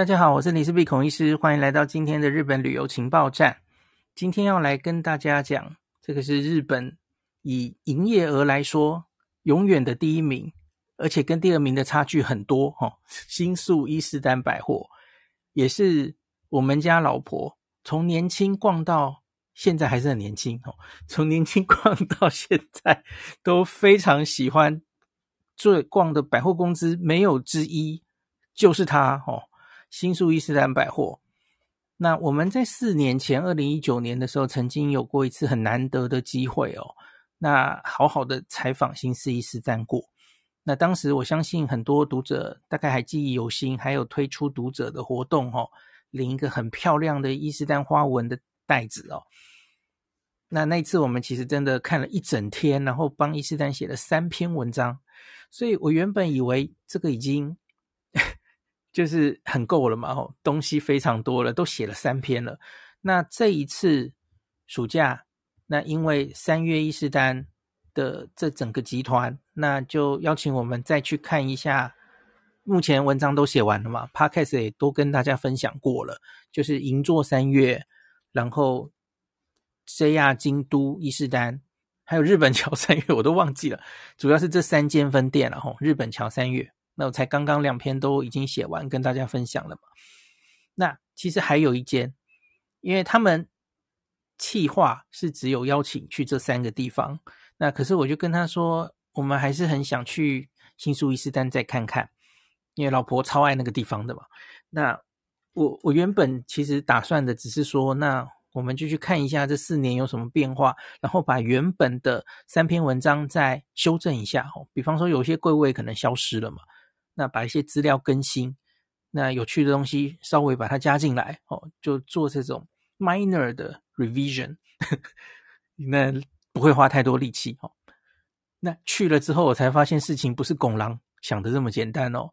大家好，我是林氏璧孔医师，欢迎来到今天的日本旅游情报站。今天要来跟大家讲，这个是日本以营业额来说永远的第一名，而且跟第二名的差距很多哈。新宿伊势丹百货也是我们家老婆从年轻逛到现在还是很年轻哦，从年轻逛到现在都非常喜欢，最逛的百货公司没有之一就是它哦。新宿伊势丹百货，那我们在四年前，二零一九年的时候，曾经有过一次很难得的机会哦，那好好的采访新宿伊势丹过。那当时我相信很多读者大概还记忆犹新，还有推出读者的活动哦，领一个很漂亮的伊势丹花纹的袋子哦。那那次我们其实真的看了一整天，然后帮伊势丹写了三篇文章，所以我原本以为这个已经。就是很够了嘛，吼，东西非常多了，都写了三篇了。那这一次暑假，那因为三月伊势丹的这整个集团，那就邀请我们再去看一下。目前文章都写完了嘛，Podcast 也都跟大家分享过了，就是银座三月，然后 JR 京都伊势丹，还有日本桥三月，我都忘记了，主要是这三间分店了，吼，日本桥三月。那我才刚刚两篇都已经写完，跟大家分享了嘛。那其实还有一间，因为他们企划是只有邀请去这三个地方，那可是我就跟他说，我们还是很想去新宿伊势丹再看看，因为老婆超爱那个地方的嘛。那我我原本其实打算的只是说，那我们就去看一下这四年有什么变化，然后把原本的三篇文章再修正一下哦。比方说有些柜位可能消失了嘛。那把一些资料更新，那有趣的东西稍微把它加进来哦，就做这种 minor 的 revision，那不会花太多力气哦。那去了之后，我才发现事情不是拱狼想的这么简单哦，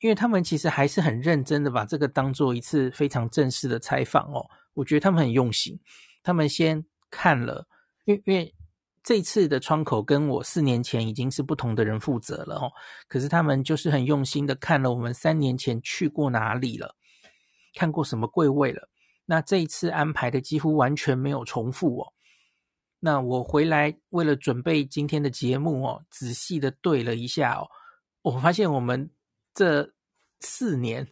因为他们其实还是很认真的把这个当做一次非常正式的采访哦。我觉得他们很用心，他们先看了，因为因为。这次的窗口跟我四年前已经是不同的人负责了哦，可是他们就是很用心的看了我们三年前去过哪里了，看过什么柜位了。那这一次安排的几乎完全没有重复哦。那我回来为了准备今天的节目哦，仔细的对了一下哦，我发现我们这四年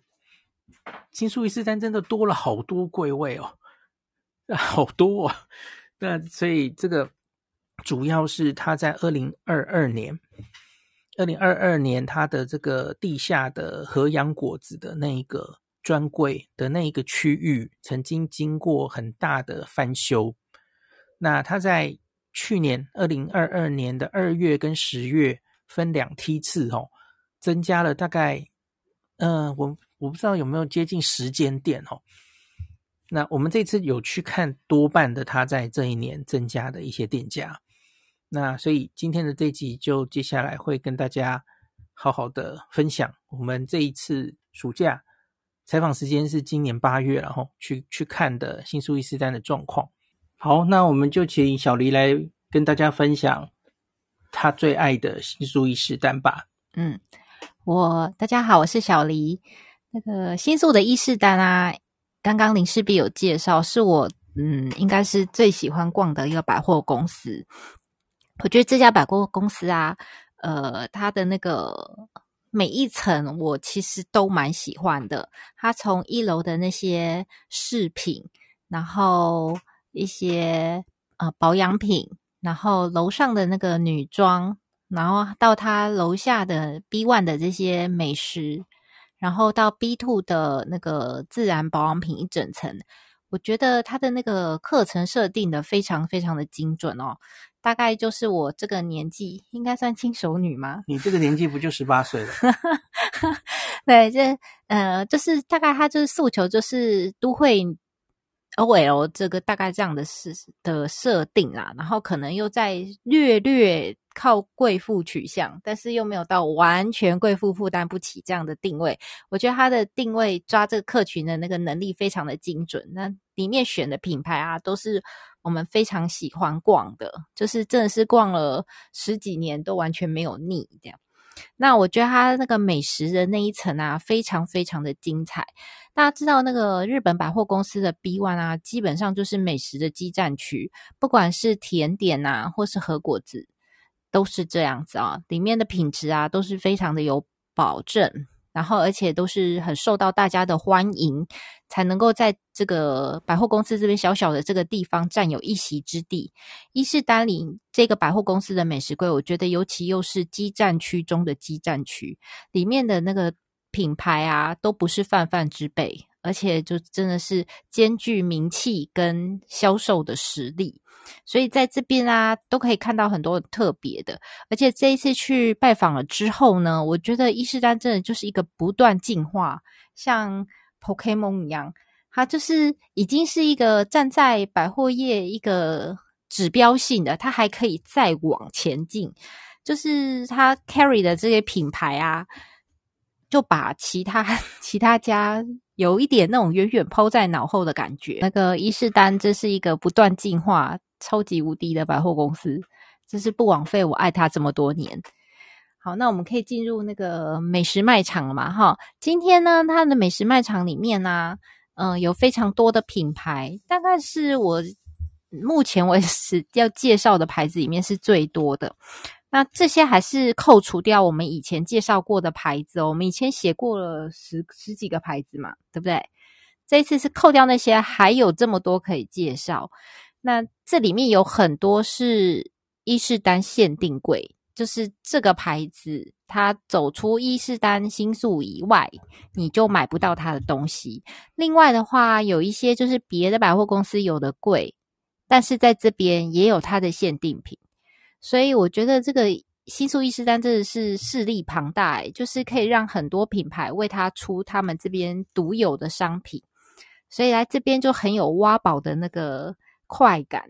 新宿伊势丹真的多了好多柜位哦，好多哦。那所以这个。主要是他在二零二二年，二零二二年他的这个地下的河洋果子的那一个专柜的那一个区域，曾经经过很大的翻修。那他在去年二零二二年的二月跟十月分两梯次哦，增加了大概，嗯、我我不知道有没有接近十间店哦。那我们这次有去看，多半的他在这一年增加的一些店家。那所以今天的这集就接下来会跟大家好好的分享我们这一次暑假采访时间是今年八月，然后去去看的新宿伊势丹的状况。好，那我们就请小黎来跟大家分享他最爱的新宿伊势丹吧。嗯，我大家好，我是小黎。那个新宿的伊势丹啊，刚刚林氏璧有介绍，是我嗯应该是最喜欢逛的一个百货公司。我觉得这家百货公司啊，呃，它的那个每一层我其实都蛮喜欢的。它从一楼的那些饰品，然后一些呃保养品，然后楼上的那个女装，然后到它楼下的 B one 的这些美食，然后到 B two 的那个自然保养品一整层，我觉得它的那个课程设定的非常非常的精准哦。大概就是我这个年纪，应该算轻熟女吗？你这个年纪不就十八岁了？对，这呃，就是大概他就是诉求，就是都会 OL 这个大概这样的设的设定啦，然后可能又在略略靠贵妇取向，但是又没有到完全贵妇负担不起这样的定位。我觉得他的定位抓这个客群的那个能力非常的精准。那里面选的品牌啊，都是。我们非常喜欢逛的，就是真的是逛了十几年都完全没有腻这样。那我觉得它那个美食的那一层啊，非常非常的精彩。大家知道那个日本百货公司的 B One 啊，基本上就是美食的基站区，不管是甜点啊，或是和果子，都是这样子啊。里面的品质啊，都是非常的有保证，然后而且都是很受到大家的欢迎，才能够在这个百货公司这边小小的这个地方占有一席之地。伊势丹林这个百货公司的美食柜，我觉得尤其又是基站区中的基站区，里面的那个。品牌啊，都不是泛泛之辈，而且就真的是兼具名气跟销售的实力，所以在这边啊，都可以看到很多特别的。而且这一次去拜访了之后呢，我觉得伊势丹真的就是一个不断进化，像 Pokemon 一样，它就是已经是一个站在百货业一个指标性的，它还可以再往前进，就是它 carry 的这些品牌啊。就把其他 其他家有一点那种远远抛在脑后的感觉。那个伊势丹，这是一个不断进化、超级无敌的百货公司，这是不枉费我爱它这么多年。好，那我们可以进入那个美食卖场了嘛？哈，今天呢，它的美食卖场里面呢、啊，嗯、有非常多的品牌，大概是我目前为止要介绍的牌子里面是最多的。那这些还是扣除掉我们以前介绍过的牌子哦，我们以前写过了十十几个牌子嘛，对不对？这一次是扣掉那些，还有这么多可以介绍。那这里面有很多是伊势丹限定柜，就是这个牌子它走出伊势丹新宿以外，你就买不到它的东西。另外的话，有一些就是别的百货公司有的柜，但是在这边也有它的限定品。所以我觉得这个新宿伊势丹真的是势力庞大，诶，就是可以让很多品牌为它出他们这边独有的商品，所以来这边就很有挖宝的那个快感，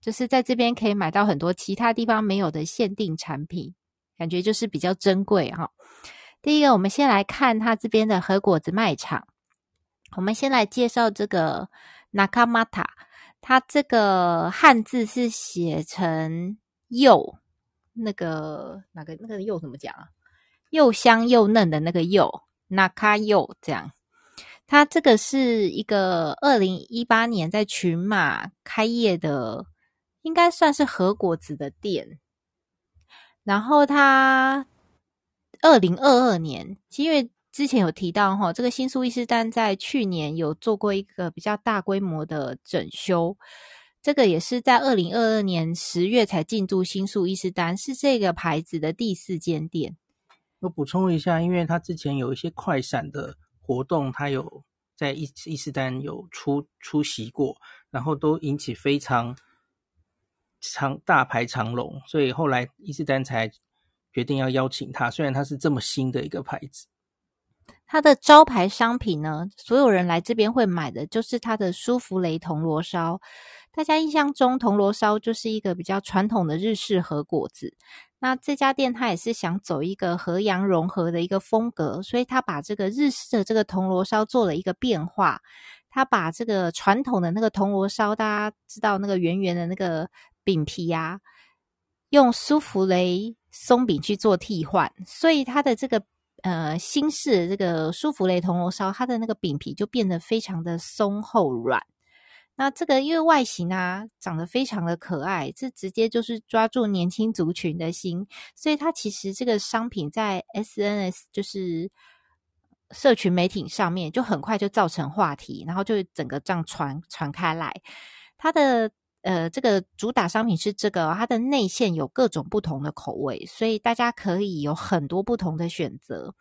就是在这边可以买到很多其他地方没有的限定产品，感觉就是比较珍贵哈。第一个，我们先来看它这边的和果子卖场，我们先来介绍这个 Nakamata，它这个汉字是写成。柚，那个哪个那个柚怎么讲啊？又香又嫩的那个柚，那卡柚这样。它这个是一个二零一八年在群马开业的，应该算是和果子的店。然后它二零二二年，因为之前有提到哈，这个新宿伊势丹在去年有做过一个比较大规模的整修。这个也是在二零二二年十月才进驻新宿伊势丹，是这个牌子的第四间店。我补充一下，因为他之前有一些快闪的活动，他有在伊伊势丹有出出席过，然后都引起非常长大排长龙，所以后来伊势丹才决定要邀请他。虽然他是这么新的一个牌子，他的招牌商品呢，所有人来这边会买的就是他的舒芙蕾铜锣烧。大家印象中，铜锣烧就是一个比较传统的日式和果子。那这家店它也是想走一个和洋融合的一个风格，所以他把这个日式的这个铜锣烧做了一个变化。他把这个传统的那个铜锣烧，大家知道那个圆圆的那个饼皮呀、啊，用舒芙蕾松饼去做替换，所以它的这个呃新式的这个舒芙蕾铜锣烧，它的那个饼皮就变得非常的松厚软。那这个因为外形啊，长得非常的可爱，这直接就是抓住年轻族群的心，所以它其实这个商品在 SNS 就是社群媒体上面就很快就造成话题，然后就整个这样传传开来，它的。呃，这个主打商品是这个，它的内馅有各种不同的口味，所以大家可以有很多不同的选择。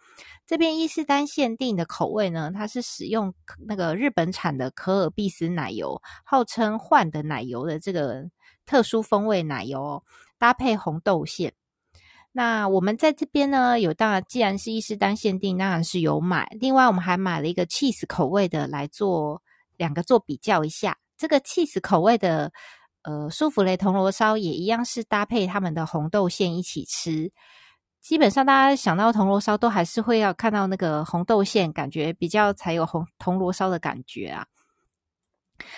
这边伊势丹限定的口味呢，它是使用那个日本产的可尔必思奶油，号称“换的奶油”的这个特殊风味奶油哦，搭配红豆馅。那我们在这边呢，有当然既然是伊势丹限定，当然是有买。另外，我们还买了一个 cheese 口味的来做两个做比较一下。这个 cheese 口味的呃舒芙蕾铜锣烧也一样是搭配他们的红豆馅一起吃。基本上大家想到铜锣烧都还是会要看到那个红豆馅，感觉比较才有红铜锣烧的感觉啊。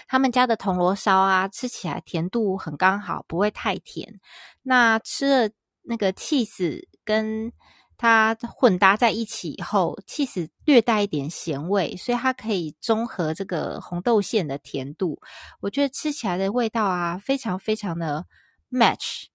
他们家的铜锣烧啊，吃起来甜度很刚好，不会太甜。那吃了那个 cheese 跟它混搭在一起以后，其实略带一点咸味，所以它可以中和这个红豆馅的甜度。我觉得吃起来的味道啊，非常非常的 match，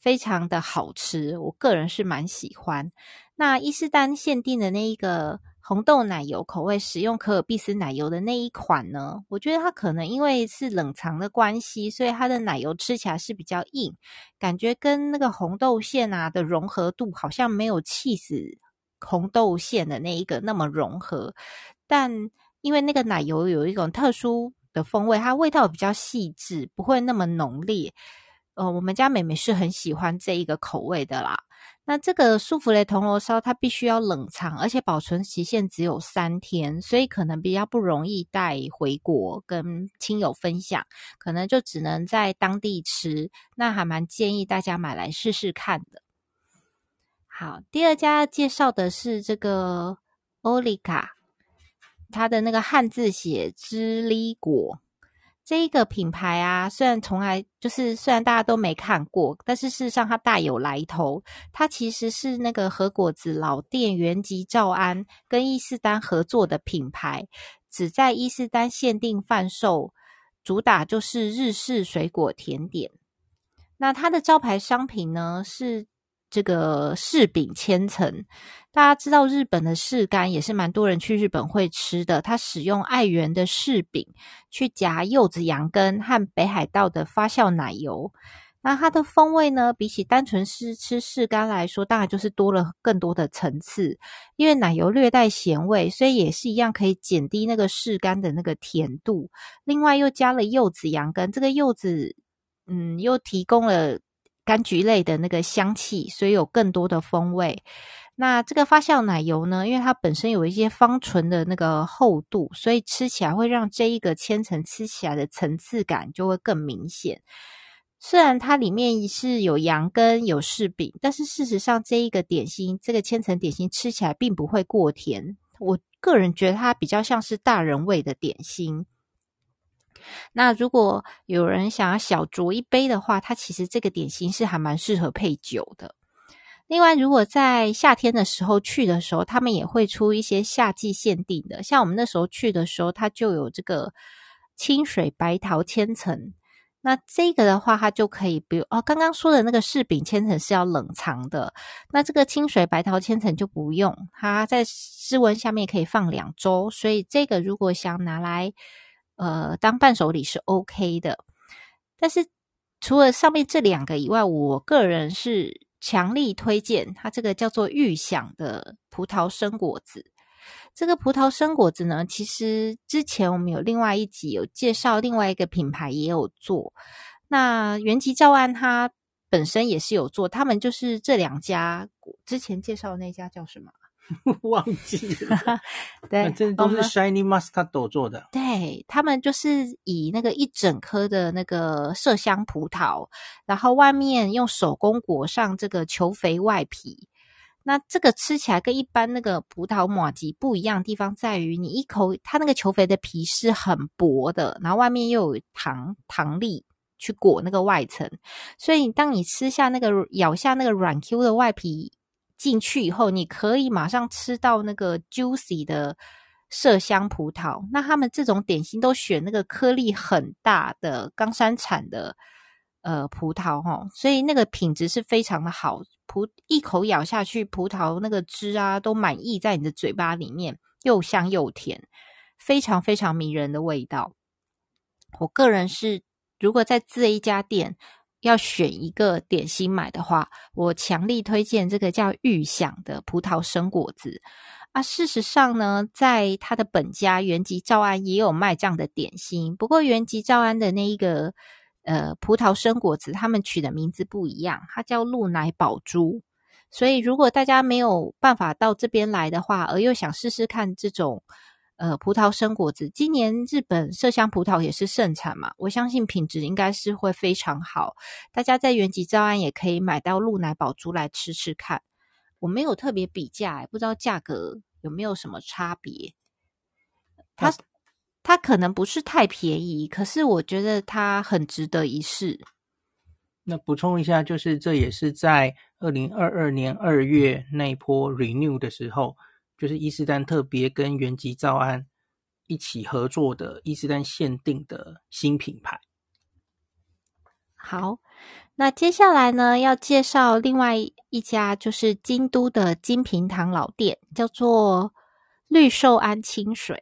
非常的好吃。我个人是蛮喜欢。那伊势丹限定的那一个。红豆奶油口味使用可尔必思奶油的那一款呢，我觉得它可能因为是冷藏的关系，所以它的奶油吃起来是比较硬，感觉跟那个红豆馅啊的融合度好像没有气死红豆馅的那一个那么融合。但因为那个奶油有一种特殊的风味，它味道比较细致，不会那么浓烈。呃，我们家妹妹是很喜欢这一个口味的啦。那这个舒芙蕾铜锣烧，它必须要冷藏，而且保存期限只有三天，所以可能比较不容易带回国跟亲友分享，可能就只能在当地吃。那还蛮建议大家买来试试看的。好，第二家介绍的是这个欧丽卡，它的那个汉字写知哩果。这一个品牌啊，虽然从来就是虽然大家都没看过，但是事实上它大有来头。它其实是那个和果子老店元吉兆安跟伊斯丹合作的品牌，只在伊斯丹限定贩售，主打就是日式水果甜点。那它的招牌商品呢是。这个柿饼千层，大家知道日本的柿干也是蛮多人去日本会吃的。它使用爱媛的柿饼去夹柚子羊羹和北海道的发酵奶油，那它的风味呢，比起单纯是吃柿干来说，当然就是多了更多的层次。因为奶油略带咸味，所以也是一样可以减低那个柿干的那个甜度。另外又加了柚子羊羹，这个柚子，嗯，又提供了。柑橘类的那个香气，所以有更多的风味。那这个发酵奶油呢，因为它本身有一些芳醇的那个厚度，所以吃起来会让这一个千层吃起来的层次感就会更明显。虽然它里面是有羊羹、有柿饼，但是事实上这一个点心，这个千层点心吃起来并不会过甜。我个人觉得它比较像是大人味的点心。那如果有人想要小酌一杯的话，它其实这个点心是还蛮适合配酒的。另外，如果在夏天的时候去的时候，他们也会出一些夏季限定的。像我们那时候去的时候，它就有这个清水白桃千层。那这个的话，它就可以，比如哦，刚刚说的那个柿饼千层是要冷藏的，那这个清水白桃千层就不用，它在室温下面可以放两周。所以这个如果想拿来。呃，当伴手礼是 OK 的，但是除了上面这两个以外，我个人是强力推荐它这个叫做预享的葡萄生果子。这个葡萄生果子呢，其实之前我们有另外一集有介绍，另外一个品牌也有做。那元吉兆庵它本身也是有做，他们就是这两家之前介绍的那家叫什么？忘记了，对，这都是 Shiny Muscato 做的。对，他们就是以那个一整颗的那个麝香葡萄，然后外面用手工裹上这个球肥外皮。那这个吃起来跟一般那个葡萄麻糬不一样的地方在于，你一口它那个球肥的皮是很薄的，然后外面又有糖糖粒去裹那个外层，所以当你吃下那个咬下那个软 Q 的外皮。进去以后，你可以马上吃到那个 juicy 的麝香葡萄。那他们这种点心都选那个颗粒很大的冈山产的呃葡萄齁，所以那个品质是非常的好。葡一口咬下去，葡萄那个汁啊都满溢在你的嘴巴里面，又香又甜，非常非常迷人的味道。我个人是如果在这一家店。要选一个点心买的话，我强力推荐这个叫玉享的葡萄生果子啊。事实上呢，在他的本家元吉兆庵也有卖这样的点心，不过元吉兆庵的那一个呃葡萄生果子，他们取的名字不一样，它叫鹿奶宝珠。所以如果大家没有办法到这边来的话，而又想试试看这种。呃，葡萄生果子，今年日本麝香葡萄也是盛产嘛，我相信品质应该是会非常好。大家在原吉兆安也可以买到鹿奶宝珠来吃吃看。我没有特别比价，不知道价格有没有什么差别。它它可能不是太便宜，可是我觉得它很值得一试。那补充一下，就是这也是在二零二二年二月那一波 renew 的时候，就是伊斯丹特别跟元吉造安一起合作的伊斯丹限定的新品牌。好，那接下来呢，要介绍另外一家，就是京都的金平堂老店，叫做绿寿庵清水。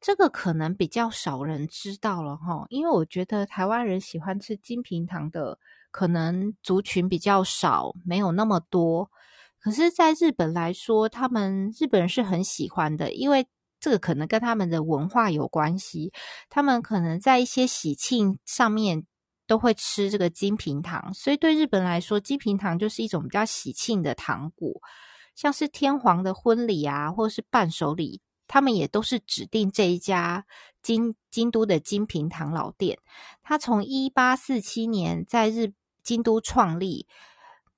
这个可能比较少人知道了哈，因为我觉得台湾人喜欢吃金平堂的可能族群比较少，没有那么多。可是，在日本来说，他们日本人是很喜欢的，因为这个可能跟他们的文化有关系。他们可能在一些喜庆上面都会吃这个金平糖，所以对日本来说，金平糖就是一种比较喜庆的糖果，像是天皇的婚礼啊，或是伴手礼。他们也都是指定这一家京京都的金平堂老店。他从一八四七年在日京都创立，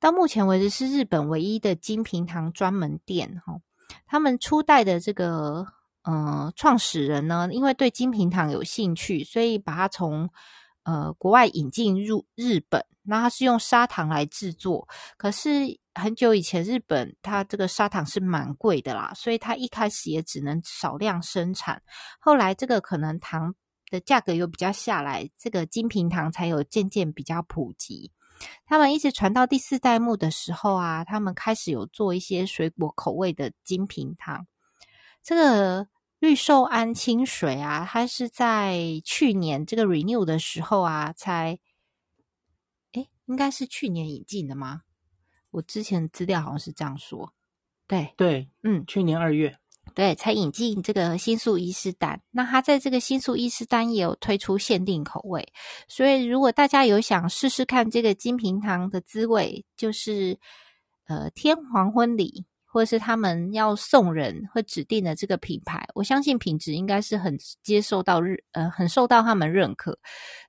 到目前为止是日本唯一的金平堂专门店。哈，他们初代的这个呃创始人呢，因为对金平堂有兴趣，所以把它从呃国外引进入日本。那它是用砂糖来制作，可是。很久以前，日本它这个砂糖是蛮贵的啦，所以它一开始也只能少量生产。后来这个可能糖的价格又比较下来，这个金平糖才有渐渐比较普及。他们一直传到第四代目的时候啊，他们开始有做一些水果口味的精品糖。这个绿寿安清水啊，它是在去年这个 renew 的时候啊，才，诶，应该是去年引进的吗？我之前资料好像是这样说，对。对，嗯，去年二月，对，才引进这个新宿伊势丹。那他在这个新宿伊势丹也有推出限定口味，所以如果大家有想试试看这个金平糖的滋味，就是呃天皇婚礼。或者是他们要送人会指定的这个品牌，我相信品质应该是很接受到日呃很受到他们认可。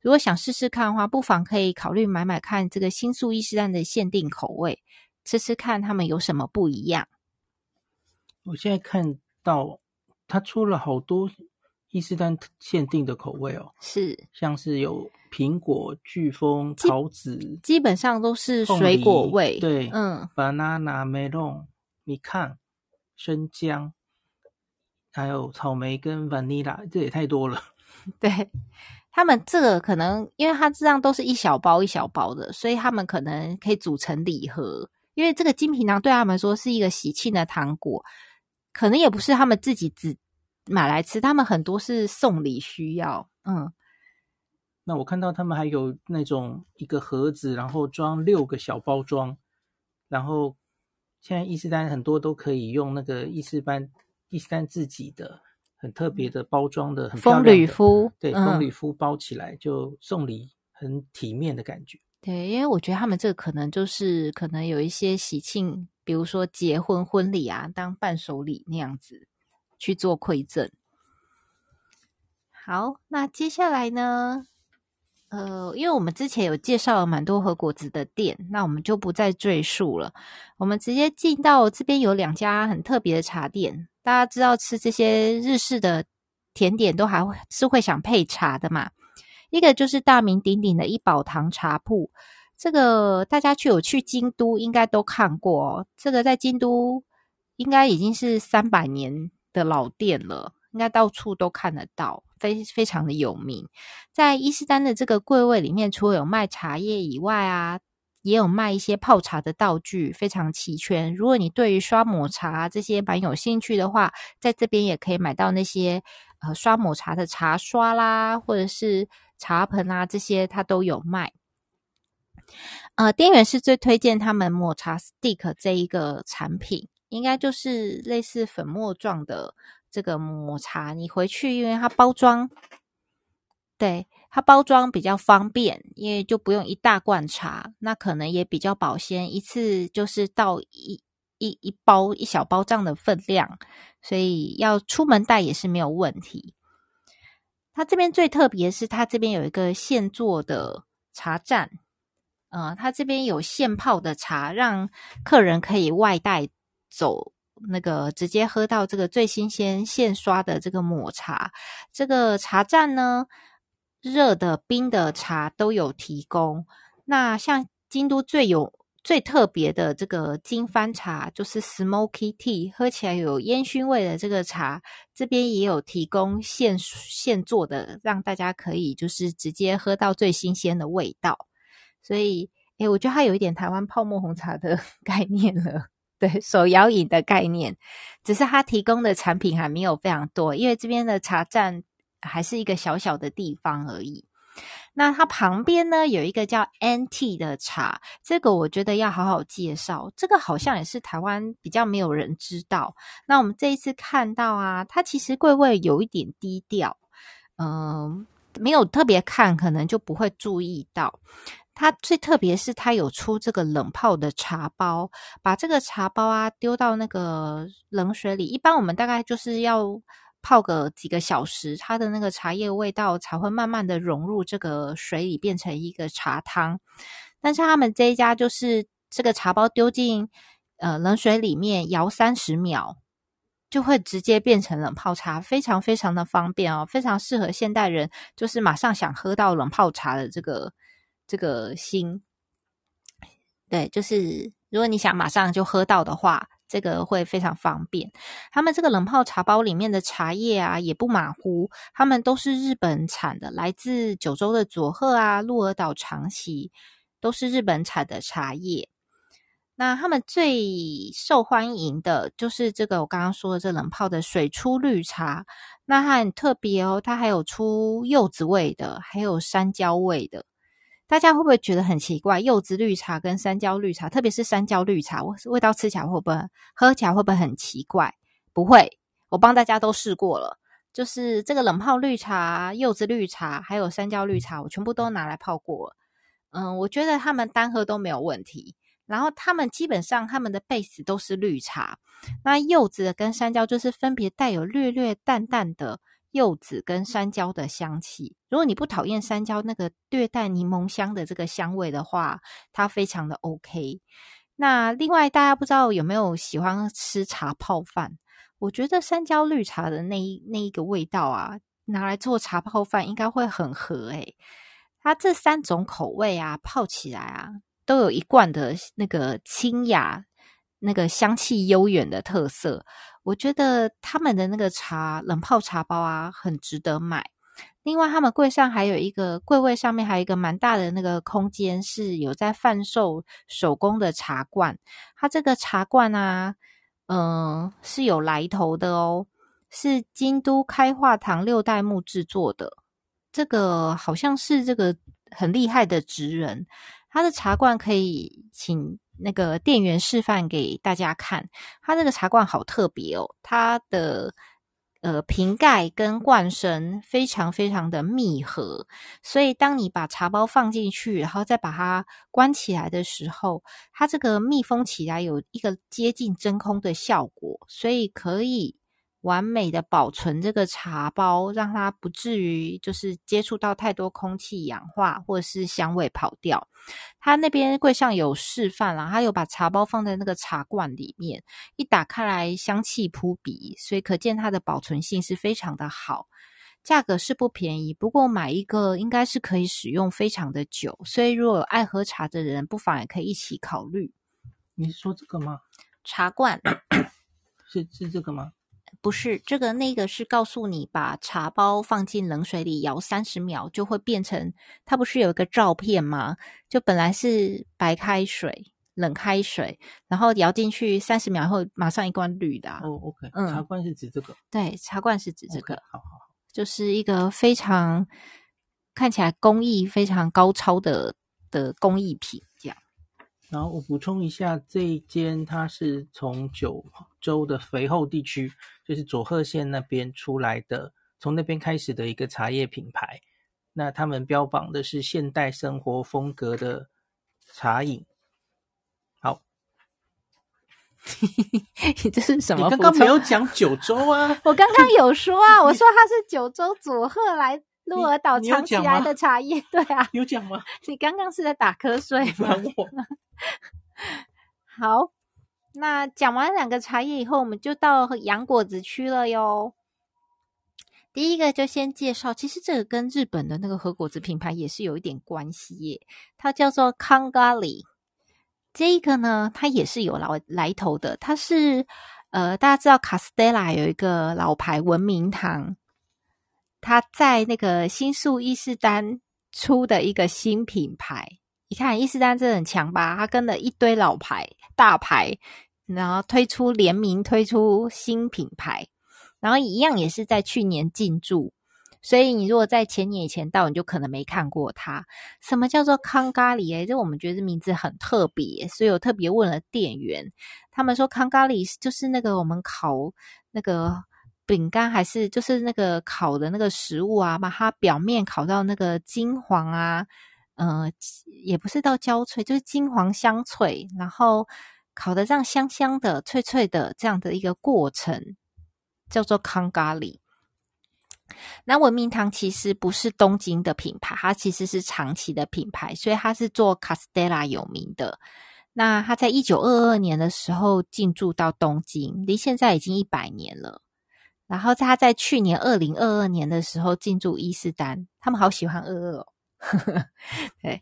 如果想试试看的话，不妨可以考虑买买看这个新宿伊势丹的限定口味，吃吃看他们有什么不一样。我现在看到他出了好多伊斯丹限定的口味哦，是像是有苹果、飓风、桃子，基本上都是水果味。对，嗯，banana melon。你看，生姜，还有草莓跟 vanilla，这也太多了。对，他们这个可能，因为它这样都是一小包一小包的，所以他们可能可以组成礼盒。因为这个金平堂对他们来说是一个喜庆的糖果，可能也不是他们自己只买来吃，他们很多是送礼需要。嗯，那我看到他们还有那种一个盒子，然后装六个小包装，然后。现在伊斯丹很多都可以用那个伊斯丹伊斯丹自己的很特别的包装的风吕敷，对，风吕敷包起来就送礼很体面的感觉。对，因为我觉得他们这个可能就是可能有一些喜庆，比如说结婚婚礼啊，当伴手礼那样子去做馈赠。好，那接下来呢？呃，因为我们之前有介绍了蛮多和果子的店，那我们就不再赘述了。我们直接进到这边有两家很特别的茶店。大家知道吃这些日式的甜点都还会是会想配茶的嘛？一个就是大名鼎鼎的一宝堂茶铺，这个大家去有去京都应该都看过哦。这个在京都应该已经是三百年的老店了，应该到处都看得到。非非常的有名，在伊势丹的这个柜位里面，除了有卖茶叶以外啊，也有卖一些泡茶的道具，非常齐全。如果你对于刷抹茶这些蛮有兴趣的话，在这边也可以买到那些呃刷抹茶的茶刷啦，或者是茶盆啊这些，它都有卖。呃，店员是最推荐他们抹茶 stick 这一个产品，应该就是类似粉末状的。这个抹茶，你回去，因为它包装，对，它包装比较方便，因为就不用一大罐茶，那可能也比较保鲜，一次就是倒一一一包一小包这样的分量，所以要出门带也是没有问题。它这边最特别是，它这边有一个现做的茶站，呃，它这边有现泡的茶，让客人可以外带走。那个直接喝到这个最新鲜现刷的这个抹茶，这个茶站呢，热的、冰的茶都有提供。那像京都最有最特别的这个金帆茶，就是 Smoky Tea，喝起来有烟熏味的这个茶，这边也有提供现现做的，让大家可以就是直接喝到最新鲜的味道。所以，诶，我觉得它有一点台湾泡沫红茶的 概念了，对，手摇饮的概念，只是它提供的产品还没有非常多，因为这边的茶站还是一个小小的地方而已。那它旁边呢，有一个叫 NT 的茶，这个我觉得要好好介绍。这个好像也是台湾比较没有人知道。那我们这一次看到啊，它其实柜位有一点低调，嗯、呃，没有特别看，可能就不会注意到。它最特别是它有出这个冷泡的茶包，把这个茶包啊丢到那个冷水里，一般我们大概就是要。泡个几个小时，它的那个茶叶味道才会慢慢的融入这个水里，变成一个茶汤。但是他们这一家就是这个茶包丢进呃冷水里面摇三十秒，就会直接变成冷泡茶，非常非常的方便哦，非常适合现代人，就是马上想喝到冷泡茶的这个这个心。对，就是如果你想马上就喝到的话。这个会非常方便。他们这个冷泡茶包里面的茶叶啊，也不马虎，他们都是日本产的，来自九州的佐贺啊、鹿儿岛、长崎，都是日本产的茶叶。那他们最受欢迎的就是这个我刚刚说的这冷泡的水出绿茶，那它很特别哦，它还有出柚子味的，还有山椒味的。大家会不会觉得很奇怪？柚子绿茶跟山椒绿茶，特别是山椒绿茶，味道吃起来会不会喝起来会不会很奇怪？不会，我帮大家都试过了，就是这个冷泡绿茶、柚子绿茶还有山椒绿茶，我全部都拿来泡过了。嗯，我觉得他们单喝都没有问题。然后他们基本上他们的 base 都是绿茶，那柚子跟山椒就是分别带有略略淡淡的。柚子跟山椒的香气，如果你不讨厌山椒那个略带柠檬香的这个香味的话，它非常的 OK。那另外大家不知道有没有喜欢吃茶泡饭？我觉得山椒绿茶的那一那一个味道啊，拿来做茶泡饭应该会很合诶。它这三种口味啊，泡起来啊，都有一贯的那个清雅、那个香气悠远的特色。我觉得他们的那个茶冷泡茶包啊，很值得买。另外，他们柜上还有一个柜位上面还有一个蛮大的那个空间，是有在贩售手工的茶罐。它这个茶罐啊，嗯、是有来头的哦，是京都开化堂六代目制作的。这个好像是这个很厉害的职人，他的茶罐可以请。那个店员示范给大家看，他那个茶罐好特别哦，它的呃瓶盖跟罐身非常非常的密合，所以当你把茶包放进去，然后再把它关起来的时候，它这个密封起来有一个接近真空的效果，所以可以。完美的保存这个茶包，让它不至于就是接触到太多空气氧化，或者是香味跑掉。他那边柜上有示范啦，他有把茶包放在那个茶罐里面，一打开来香气扑鼻，所以可见它的保存性是非常的好。价格是不便宜，不过买一个应该是可以使用非常的久，所以如果有爱喝茶的人，不妨也可以一起考虑。你是说这个吗？茶罐是是这个吗？不是这个，那个是告诉你把茶包放进冷水里摇三十秒，就会变成它不是有一个照片吗？就本来是白开水、冷开水，然后摇进去三十秒后，马上一罐绿的、啊。哦，OK，嗯，茶罐是指这个？对，茶罐是指这个。Okay, 好好好，就是一个非常看起来工艺非常高超的的工艺品这样。然后我补充一下，这一间它是从九州的肥厚地区，就是佐贺县那边出来的，从那边开始的一个茶叶品牌。那他们标榜的是现代生活风格的茶饮。好，你这是什么？你刚刚没有讲九州啊？我刚刚有说啊，我说它是九州佐贺来。鹿儿岛藏起来的茶叶，对啊，有讲吗？你刚刚是在打瞌睡吗？好，那讲完两个茶叶以后，我们就到洋果子区了哟。第一个就先介绍，其实这个跟日本的那个和果子品牌也是有一点关系耶，它叫做康咖喱。这一个呢，它也是有来来头的。它是呃，大家知道卡斯黛拉有一个老牌文明堂，它在那个新宿伊势丹出的一个新品牌。你看伊势丹真的很强吧？它跟了一堆老牌大牌，然后推出联名推出新品牌，然后一样也是在去年进驻。所以你如果在前年以前到，你就可能没看过它。什么叫做康咖喱？诶，这我们觉得这名字很特别，所以我特别问了店员，他们说康咖喱就是那个我们烤那个饼干，还是就是那个烤的那个食物啊，把它表面烤到那个金黄啊，呃，也不是到焦脆，就是金黄香脆，然后烤的这样香香的、脆脆的这样的一个过程，叫做康咖喱。那文明堂其实不是东京的品牌，它其实是长崎的品牌，所以它是做卡斯黛拉有名的。那它在一九二二年的时候进驻到东京，离现在已经一百年了。然后它在去年二零二二年的时候进驻伊势丹，他们好喜欢二二哦。对，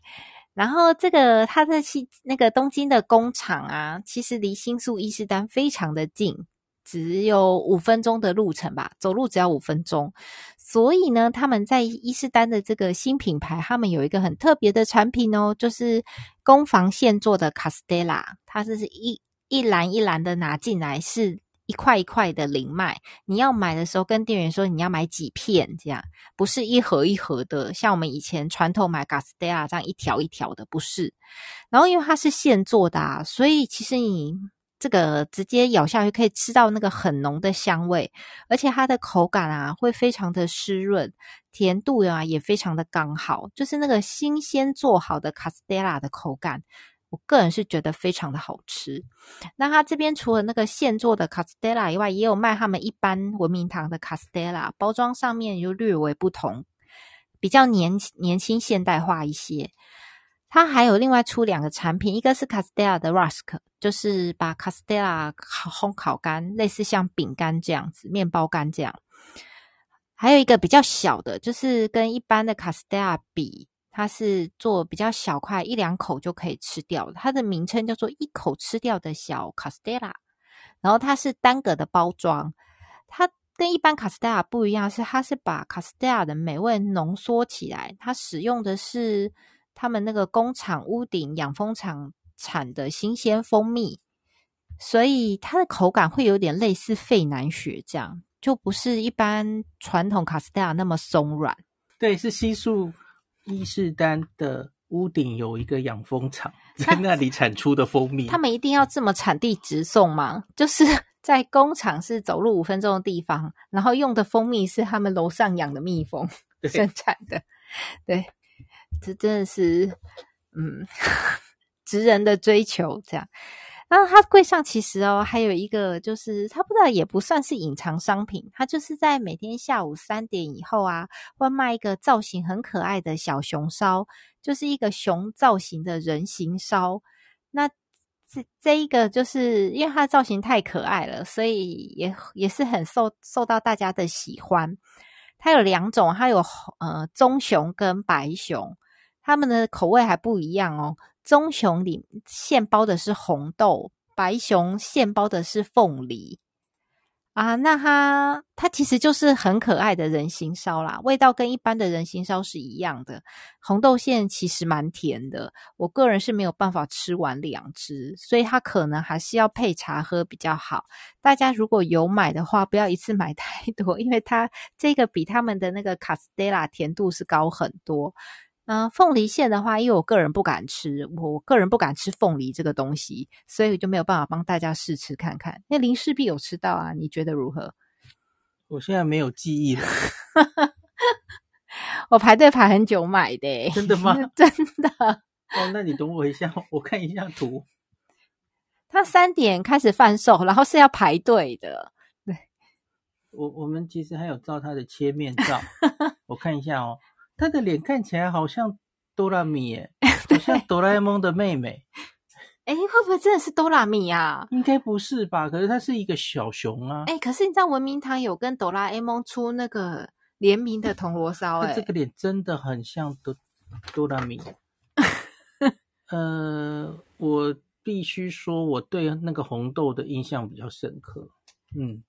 然后这个他在西那个东京的工厂啊，其实离新宿伊势丹非常的近。只有五分钟的路程吧，走路只要五分钟。所以呢，他们在伊势丹的这个新品牌，他们有一个很特别的产品哦，就是工坊现做的卡斯黛拉。它是一一篮一篮的拿进来，是一块一块的零卖。你要买的时候，跟店员说你要买几片，这样不是一盒一盒的，像我们以前传统买卡斯黛拉这样一条一条的，不是。然后因为它是现做的啊，所以其实你。这个直接咬下去可以吃到那个很浓的香味，而且它的口感啊会非常的湿润，甜度啊也非常的刚好，就是那个新鲜做好的卡斯黛拉的口感，我个人是觉得非常的好吃。那它这边除了那个现做的卡斯黛拉以外，也有卖他们一般文明堂的卡斯黛拉，包装上面又略微不同，比较年年轻现代化一些。它还有另外出两个产品，一个是卡斯黛拉的 Rusk，就是把卡斯黛拉烤烘烤干，类似像饼干这样子，面包干这样。还有一个比较小的，就是跟一般的卡斯黛拉比，它是做比较小块，一两口就可以吃掉。它的名称叫做一口吃掉的小卡斯黛拉，然后它是单个的包装，它跟一般卡斯黛拉不一样，是它是把卡斯黛拉的美味浓缩起来，它使用的是。他们那个工厂屋顶养蜂场产的新鲜蜂蜜，所以它的口感会有点类似费南雪这样，就不是一般传统卡斯黛拉那么松软。对，是新宿伊势丹的屋顶有一个养蜂场，在那里产出的蜂蜜。他们一定要这么产地直送吗？就是 在工厂是走路五分钟的地方，然后用的蜂蜜是他们楼上养的蜜蜂 生产的，对。这真的是，嗯，职人的追求这样。然后它柜上其实哦，还有一个就是，它不知道也不算是隐藏商品，它就是在每天下午三点以后啊，会卖一个造型很可爱的小熊烧，就是一个熊造型的人形烧。那这这一个就是因为它的造型太可爱了，所以也也是很受受到大家的喜欢。它有两种，它有呃棕熊跟白熊。它们的口味还不一样哦，棕熊里现包的是红豆，白熊现包的是凤梨啊。那它它其实就是很可爱的人形烧啦，味道跟一般的人形烧是一样的。红豆馅其实蛮甜的，我个人是没有办法吃完两只，所以它可能还是要配茶喝比较好。大家如果有买的话，不要一次买太多，因为它这个比他们的那个卡斯黛拉甜度是高很多。嗯，凤梨馅的话，因为我个人不敢吃，我个人不敢吃凤梨这个东西，所以就没有办法帮大家试吃看看。那林氏璧有吃到啊？你觉得如何？我现在没有记忆了。我排队排很久买的，真的吗？真的。哦，那你等我一下，我看一下图。他三点开始贩售，然后是要排队的。对，我我们其实还有照他的切面照，我看一下哦。他的脸看起来好像哆啦咪耶，好像哆啦 A 梦的妹妹。哎、欸，会不会真的是哆啦咪啊？应该不是吧？可是它是一个小熊啊。哎、欸，可是你知道文明堂有跟哆啦 A 梦出那个联名的铜锣烧？哎，这个脸真的很像哆哆啦咪。呃，我必须说，我对那个红豆的印象比较深刻。嗯，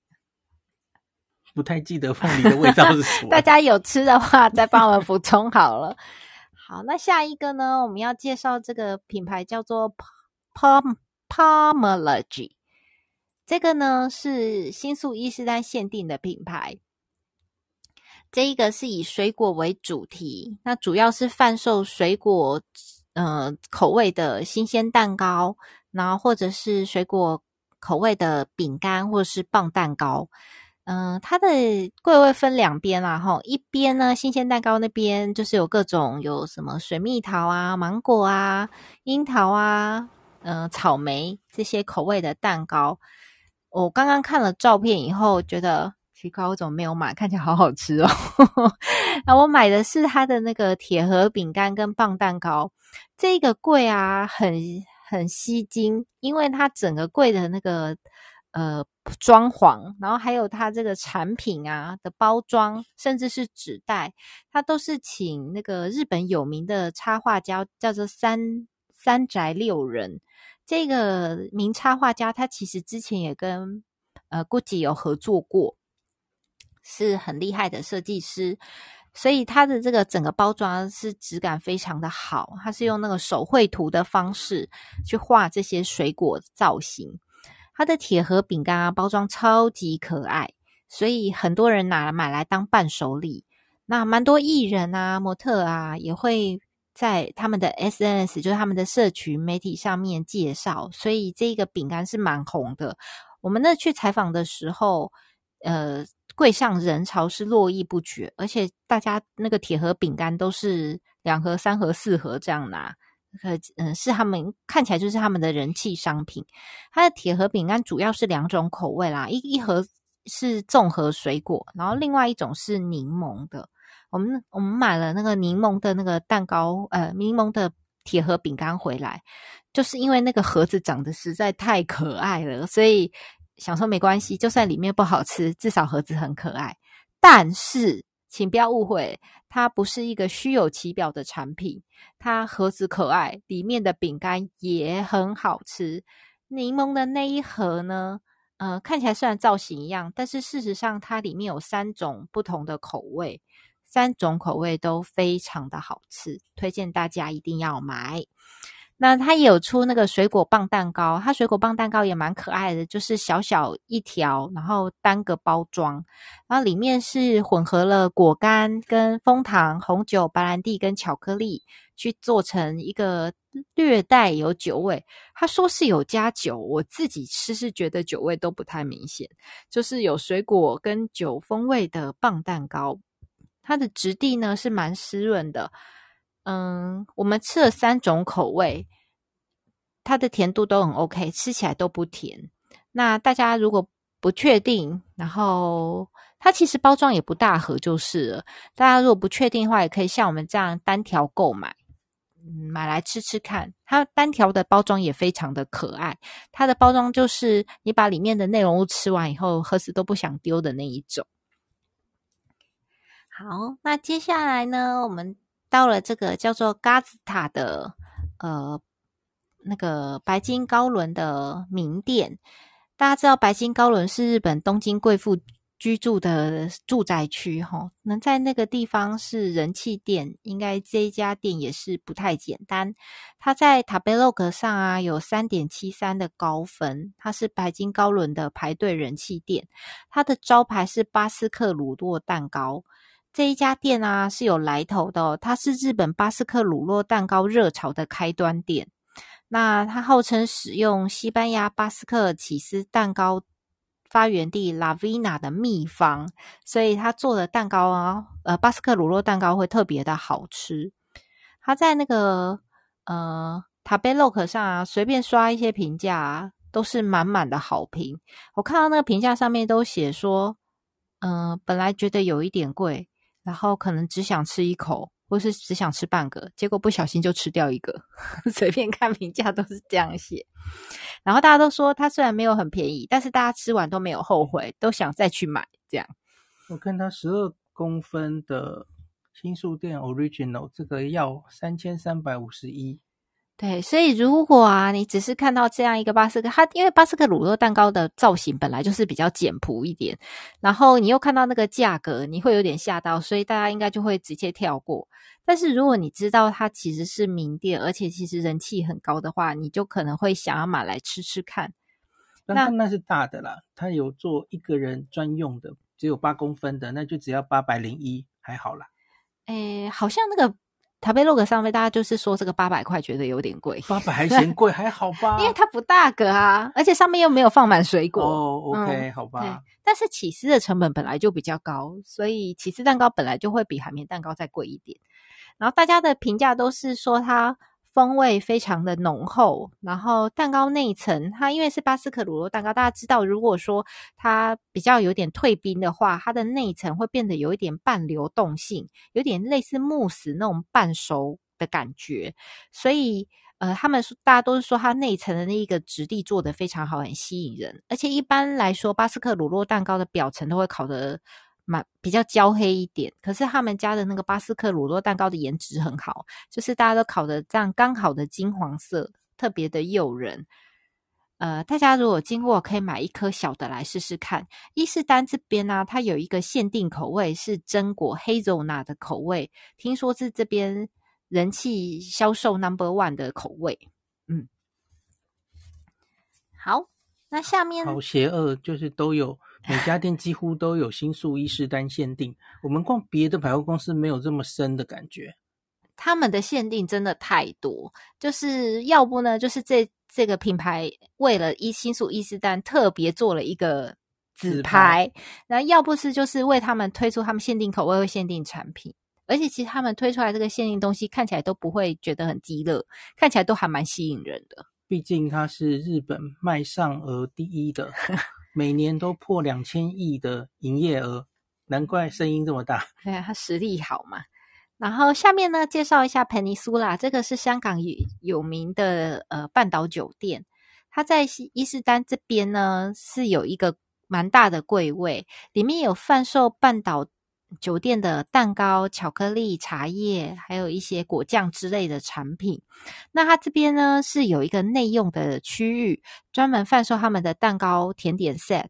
不太记得凤梨的味道是什。大家有吃的话，再帮我们补充好了。好，那下一个呢？我们要介绍这个品牌叫做 Pomology。这个呢是新宿伊势丹限定的品牌。这一个是以水果为主题，那主要是贩售水果，呃，口味的新鲜蛋糕，然后或者是水果口味的饼干，或者是棒蛋糕。嗯、它的柜位分两边啦，哈，一边呢，新鲜蛋糕那边就是有各种有什么水蜜桃啊、芒果啊、樱桃啊、呃，草莓这些口味的蛋糕。我刚刚看了照片以后，觉得。奇怪，我怎么没有买？看起来好好吃哦。那 我买的是它的那个铁盒饼干跟棒蛋糕。这个柜啊，很很吸睛，因为它整个柜的那个呃装潢，然后还有它这个产品啊的包装，甚至是纸袋，它都是请那个日本有名的插画家，叫做三三宅六人。这个名插画家，他其实之前也跟呃 Gucci 有合作过。是很厉害的设计师，所以它的这个整个包装是质感非常的好。它是用那个手绘图的方式去画这些水果造型。它的铁盒饼干啊，包装超级可爱，所以很多人拿来买来当伴手礼。那蛮多艺人啊、模特啊也会在他们的 SNS，就是他们的社群媒体上面介绍，所以这个饼干是蛮红的。我们那去采访的时候，呃。柜上人潮是络绎不绝，而且大家那个铁盒饼干都是两盒、三盒、四盒这样拿，嗯，是他们看起来就是他们的人气商品。它的铁盒饼干主要是两种口味啦，一一盒是综合水果，然后另外一种是柠檬的。我们我们买了那个柠檬的那个蛋糕，呃，柠檬的铁盒饼干回来，就是因为那个盒子长得实在太可爱了，所以。想说没关系，就算里面不好吃，至少盒子很可爱。但是，请不要误会，它不是一个虚有其表的产品。它盒子可爱，里面的饼干也很好吃。柠檬的那一盒呢，呃，看起来虽然造型一样，但是事实上它里面有三种不同的口味，三种口味都非常的好吃，推荐大家一定要买。那它也有出那个水果棒蛋糕，它水果棒蛋糕也蛮可爱的，就是小小一条，然后单个包装，然后里面是混合了果干跟枫糖、红酒、白兰地跟巧克力，去做成一个略带有酒味。他说是有加酒，我自己吃是觉得酒味都不太明显，就是有水果跟酒风味的棒蛋糕，它的质地呢是蛮湿润的。嗯，我们吃了三种口味，它的甜度都很 OK，吃起来都不甜。那大家如果不确定，然后它其实包装也不大盒就是了。大家如果不确定的话，也可以像我们这样单条购买，嗯，买来吃吃看。它单条的包装也非常的可爱，它的包装就是你把里面的内容物吃完以后，盒子都不想丢的那一种。好，那接下来呢，我们。到了这个叫做嘎子塔的呃那个白金高轮的名店，大家知道白金高轮是日本东京贵妇居住的住宅区哈，能在那个地方是人气店，应该这一家店也是不太简单。它在 Tabelog 上啊有三点七三的高分，它是白金高轮的排队人气店，它的招牌是巴斯克鲁诺蛋糕。这一家店啊是有来头的，它是日本巴斯克乳酪蛋糕热潮的开端店。那它号称使用西班牙巴斯克起司蛋糕发源地拉维纳的秘方，所以它做的蛋糕啊，呃，巴斯克乳酪蛋糕会特别的好吃。它在那个呃塔贝洛克上啊，随便刷一些评价啊，都是满满的好评。我看到那个评价上面都写说，嗯、本来觉得有一点贵。然后可能只想吃一口，或是只想吃半个，结果不小心就吃掉一个。随便看评价都是这样写。然后大家都说它虽然没有很便宜，但是大家吃完都没有后悔，都想再去买。这样，我看它十二公分的新宿店 Original 这个要三千三百五十一，对，所以如果啊，你只是看到这样一个巴斯克，它因为巴斯克乳酪蛋糕的造型本来就是比较简朴一点，然后你又看到那个价格，你会有点吓到，所以大家应该就会直接跳过。但是如果你知道它其实是名店，而且其实人气很高的话，你就可能会想要买来吃吃看。那那是大的啦，它有做一个人专用的，只有八公分的，那就只要八百零一，还好啦。诶，好像那个。塔贝洛格上面，大家就是说这个八百块觉得有点贵，八百还嫌贵，还好吧？因为它不大个啊，而且上面又没有放满水果。哦，OK，嗯，好吧。对，但是起司的成本本来就比较高，所以起司蛋糕本来就会比海绵蛋糕再贵一点。然后大家的评价都是说它。风味非常的浓厚，然后蛋糕内层它因为是巴斯克乳酪蛋糕，大家知道，如果说它比较有点退冰的话，它的内层会变得有一点半流动性，有点类似慕斯那种半熟的感觉。所以，呃，他们大家都是说它内层的那一个质地做得非常好，很吸引人。而且一般来说，巴斯克乳酪蛋糕的表层都会烤得。蛮比较焦黑一点，可是他们家的那个巴斯克乳酪蛋糕的颜值很好，就是大家都烤的这样刚好的金黄色，特别的诱人。呃，大家如果经过，可以买一颗小的来试试看。伊势丹这边呢、它有一个限定口味是榛果 Hazelnut 的口味，听说是这边人气销售 Number One 的口味。嗯，好，那下面好邪恶，就是都有。每家店几乎都有新宿伊势丹限定，我们逛别的百货公司没有这么深的感觉。他们的限定真的太多，就是要不呢，就是这这个品牌为了伊新宿伊势丹特别做了一个纸牌，然后要不是就是为他们推出他们限定口味或限定产品，而且其实他们推出来这个限定东西看起来都不会觉得很低热，看起来都还蛮吸引人的。毕竟它是日本卖上额第一的。每年都破两千亿的营业额，难怪声音这么大。对啊，他实力好嘛。然后下面呢，介绍一下 Peninsula，这个是香港有有名的呃半岛酒店。它在伊斯丹这边呢，是有一个蛮大的柜位，里面有贩售半岛酒店的蛋糕、巧克力、茶叶，还有一些果酱之类的产品。那它这边呢，是有一个内用的区域，专门贩售他们的蛋糕、甜点 set。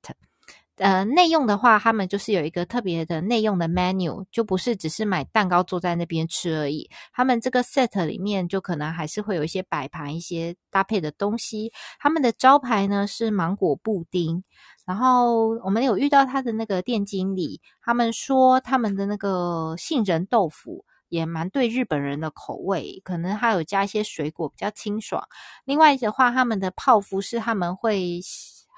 呃，内用的话，他们就是有一个特别的内用的 menu，就不是只是买蛋糕坐在那边吃而已。他们这个 set 里面就可能还是会有一些摆盘、一些搭配的东西。他们的招牌呢是芒果布丁，然后我们有遇到他的那个店经理，他们说他们的那个杏仁豆腐也蛮对日本人的口味，可能还有加一些水果，比较清爽。另外的话，他们的泡芙是他们会。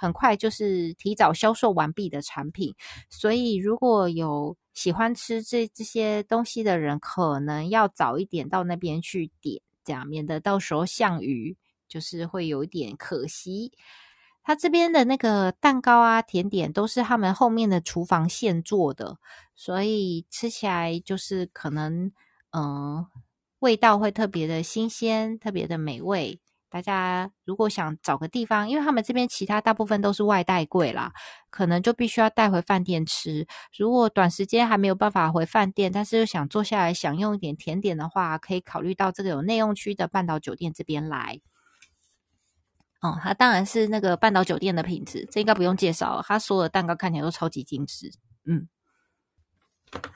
很快就是提早销售完毕的产品，所以如果有喜欢吃这这些东西的人，可能要早一点到那边去点，这样免得到时候像鱼就是会有一点可惜。他这边的那个蛋糕啊、甜点都是他们后面的厨房现做的，所以吃起来就是可能嗯、味道会特别的新鲜，特别的美味。大家如果想找个地方，因为他们这边其他大部分都是外带柜啦，可能就必须要带回饭店吃。如果短时间还没有办法回饭店，但是又想坐下来享用一点甜点的话，可以考虑到这个有内用区的半岛酒店这边来。哦，它当然是那个半岛酒店的品质，这应该不用介绍了。它所有的蛋糕看起来都超级精致。嗯，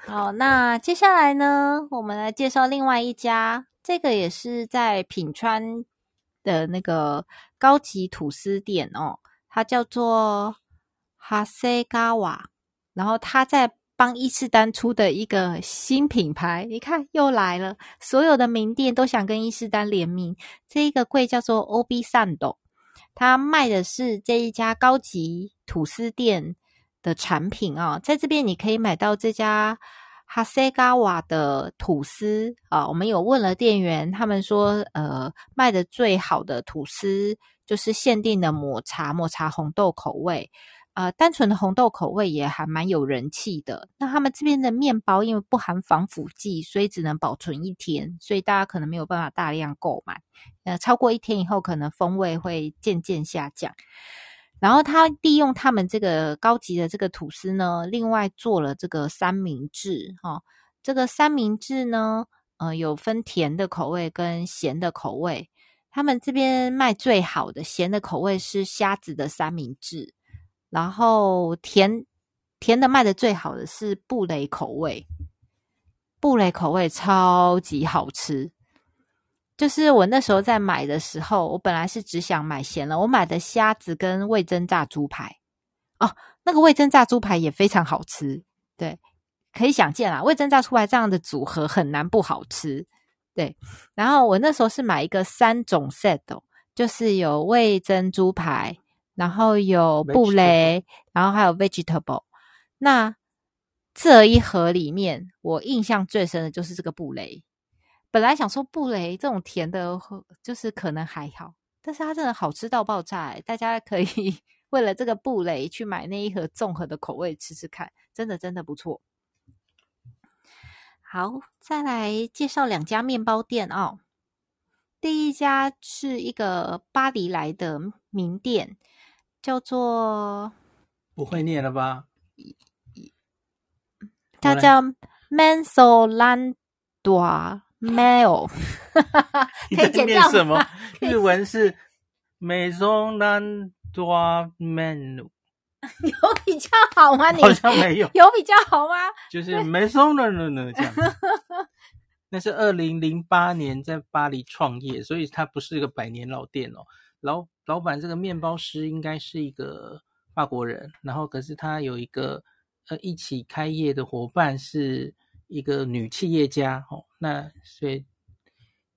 好，那接下来呢，我们来介绍另外一家，这个也是在品川。的那个高级吐司店哦，它叫做哈塞嘎瓦，然后他在帮伊势丹出的一个新品牌，你看又来了，所有的名店都想跟伊势丹联名。这一个柜叫做 Obi Sando，他卖的是这一家高级吐司店的产品啊、在这边你可以买到这家。哈塞嘎瓦的吐司啊，我们有问了店员，他们说，呃，卖的最好的吐司就是限定的抹茶抹茶红豆口味，呃，单纯的红豆口味也还蛮有人气的。那他们这边的面包因为不含防腐剂，所以只能保存一天，所以大家可能没有办法大量购买，呃，超过一天以后，可能风味会渐渐下降。然后他利用他们这个高级的这个吐司呢，另外做了这个三明治哈、哦。这个三明治呢，呃，有分甜的口味跟咸的口味。他们这边卖最好的咸的口味是虾子的三明治，然后甜甜的卖的最好的是布雷口味，布雷口味超级好吃。就是我那时候在买的时候，我本来是只想买咸了，我买的虾子跟味噌炸猪排哦，那个味噌炸猪排也非常好吃，对，可以想见啦，味噌炸猪排这样的组合很难不好吃，对。然后我那时候是买一个三种 set，就是有味噌猪排，然后有布雷，然后还有 vegetable。那这一盒里面，我印象最深的就是这个布雷。本来想说布雷这种甜的，就是可能还好，但是它真的好吃到爆炸欸！大家可以 为了这个布雷去买那一盒综合的口味吃吃看，真的真的不错。好，再来介绍两家面包店哦。第一家是一个巴黎来的名店，叫做不会念了吧？它叫 Maisons-Landois。没有，可以剪掉什么？日文是 Maison Landois Menu，有比较好吗？你好像没有，有比较好吗？就是 Maison Landois 这样。那是二零零八年在巴黎创业，所以它不是一个百年老店哦。老老板这个面包师应该是一个法国人，然后可是他有一个呃一起开业的伙伴是。一个女企业家哦，那所以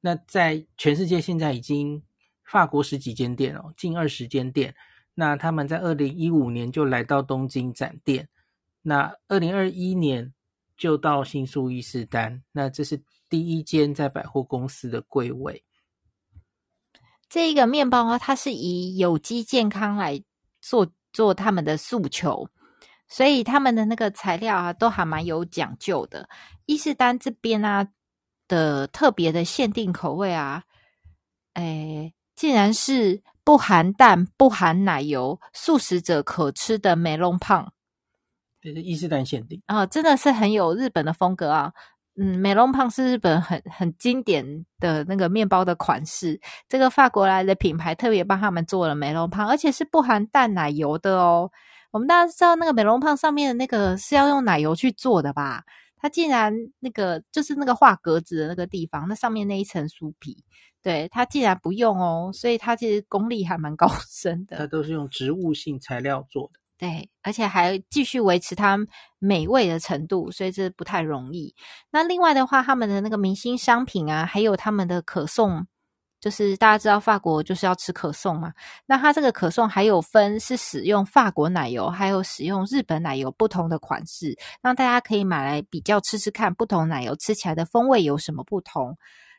那在全世界现在已经法国十几间店哦，近二十间店。那他们在二零一五年就来到东京展店，那二零二一年就到新宿伊势丹，那这是第一间在百货公司的柜位。这个面包啊，它是以有机健康来做做他们的诉求。所以他们的那个材料啊，都还蛮有讲究的。伊势丹这边啊的特别的限定口味啊，诶，竟然是不含蛋、不含奶油、素食者可吃的梅隆胖。这是伊势丹限定啊，真的是很有日本的风格啊。嗯，美隆胖是日本很很经典的那个面包的款式。这个法国来的品牌特别帮他们做了美隆胖，而且是不含淡奶油的哦。我们大家知道那个美容胖上面的那个是要用奶油去做的吧？它竟然那个就是那个画格子的那个地方，那上面那一层酥皮，对，它竟然不用哦，所以它其实功力还蛮高深的。它都是用植物性材料做的，对，而且还继续维持它美味的程度，所以这不太容易。那另外的话，他们的那个明星商品啊，还有他们的可颂。就是大家知道法国就是要吃可颂嘛，那它这个可颂还有分是使用法国奶油，还有使用日本奶油不同的款式，让大家可以买来比较吃吃看，不同奶油吃起来的风味有什么不同。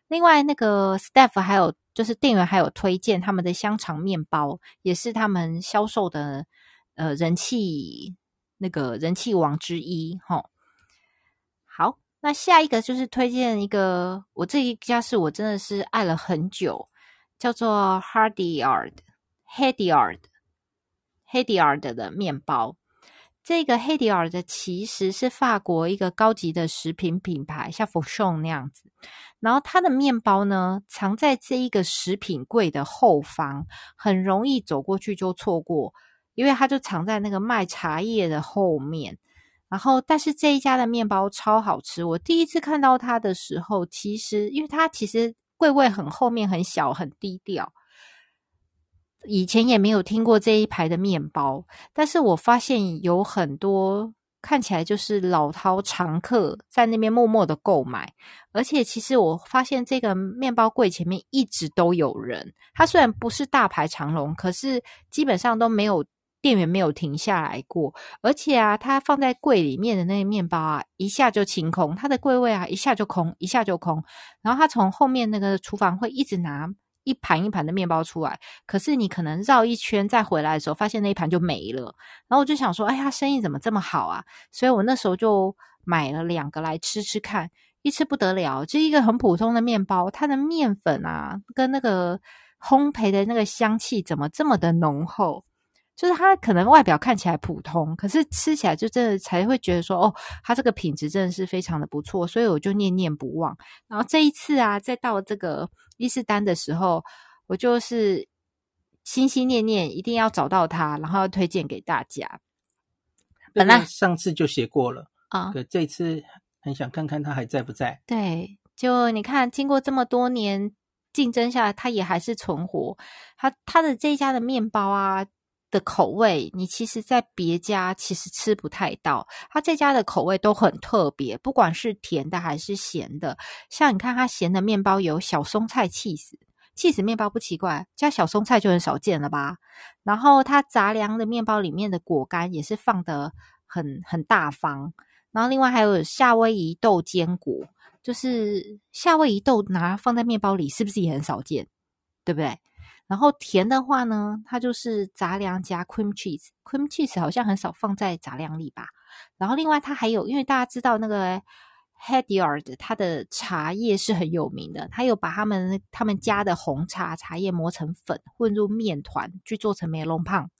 另外，那个 staff 还有就是店员还有推荐他们的香肠面包，也是他们销售的呃人气那个人气王之一哈。好。那下一个就是推荐一个，我这一家是我真的是爱了很久，叫做 Hédiard，Hédiard，Hédiard 的面包。这个 Hédiard 其实是法国一个高级的食品品牌，像 Fauchon 那样子。然后它的面包呢，藏在这一个食品柜的后方，很容易走过去就错过，因为它就藏在那个卖茶叶的后面。然后，但是这一家的面包超好吃。我第一次看到它的时候，其实因为它其实柜位很后面，很小，很低调，以前也没有听过这一排的面包。但是我发现有很多看起来就是老饕常客在那边默默的购买，而且其实我发现这个面包柜前面一直都有人。它虽然不是大排长龙，可是基本上都没有。店员没有停下来过，而且啊，他放在柜里面的那个面包啊，一下就清空，他的柜位啊，一下就空，一下就空。然后他从后面那个厨房会一直拿一盘一盘的面包出来，可是你可能绕一圈再回来的时候，发现那一盘就没了。然后我就想说，哎呀，生意怎么这么好啊？所以我那时候就买了两个来吃吃看，一吃不得了，就一个很普通的面包，它的面粉啊，跟那个烘焙的那个香气怎么这么的浓厚？就是它可能外表看起来普通，可是吃起来就真的才会觉得说，哦，它这个品质真的是非常的不错，所以我就念念不忘。然后这一次啊，再到这个伊势丹的时候，我就是心心念念一定要找到它，然后要推荐给大家。本来上次就写过了啊，可这次很想看看它还在不在。对，就你看，经过这么多年竞争下来，它也还是存活。它它的这一家的面包啊的口味，你其实在别家其实吃不太到。它这家的口味都很特别，不管是甜的还是咸的。像你看，它咸的面包有小松菜起司。起司面包不奇怪，加小松菜就很少见了吧？然后它杂粮的面包里面的果干也是放的很很大方。然后另外还有夏威夷豆坚果，就是夏威夷豆拿放在面包里，是不是也很少见？对不对？然后甜的话呢，它就是杂粮加 cream cheese，cream cheese 好像很少放在杂粮里吧？然后另外它还有，因为大家知道那个。Headyard 它的茶叶是很有名的，它有把他们他们家的红茶茶叶磨成粉，混入面团去做成梅隆胖，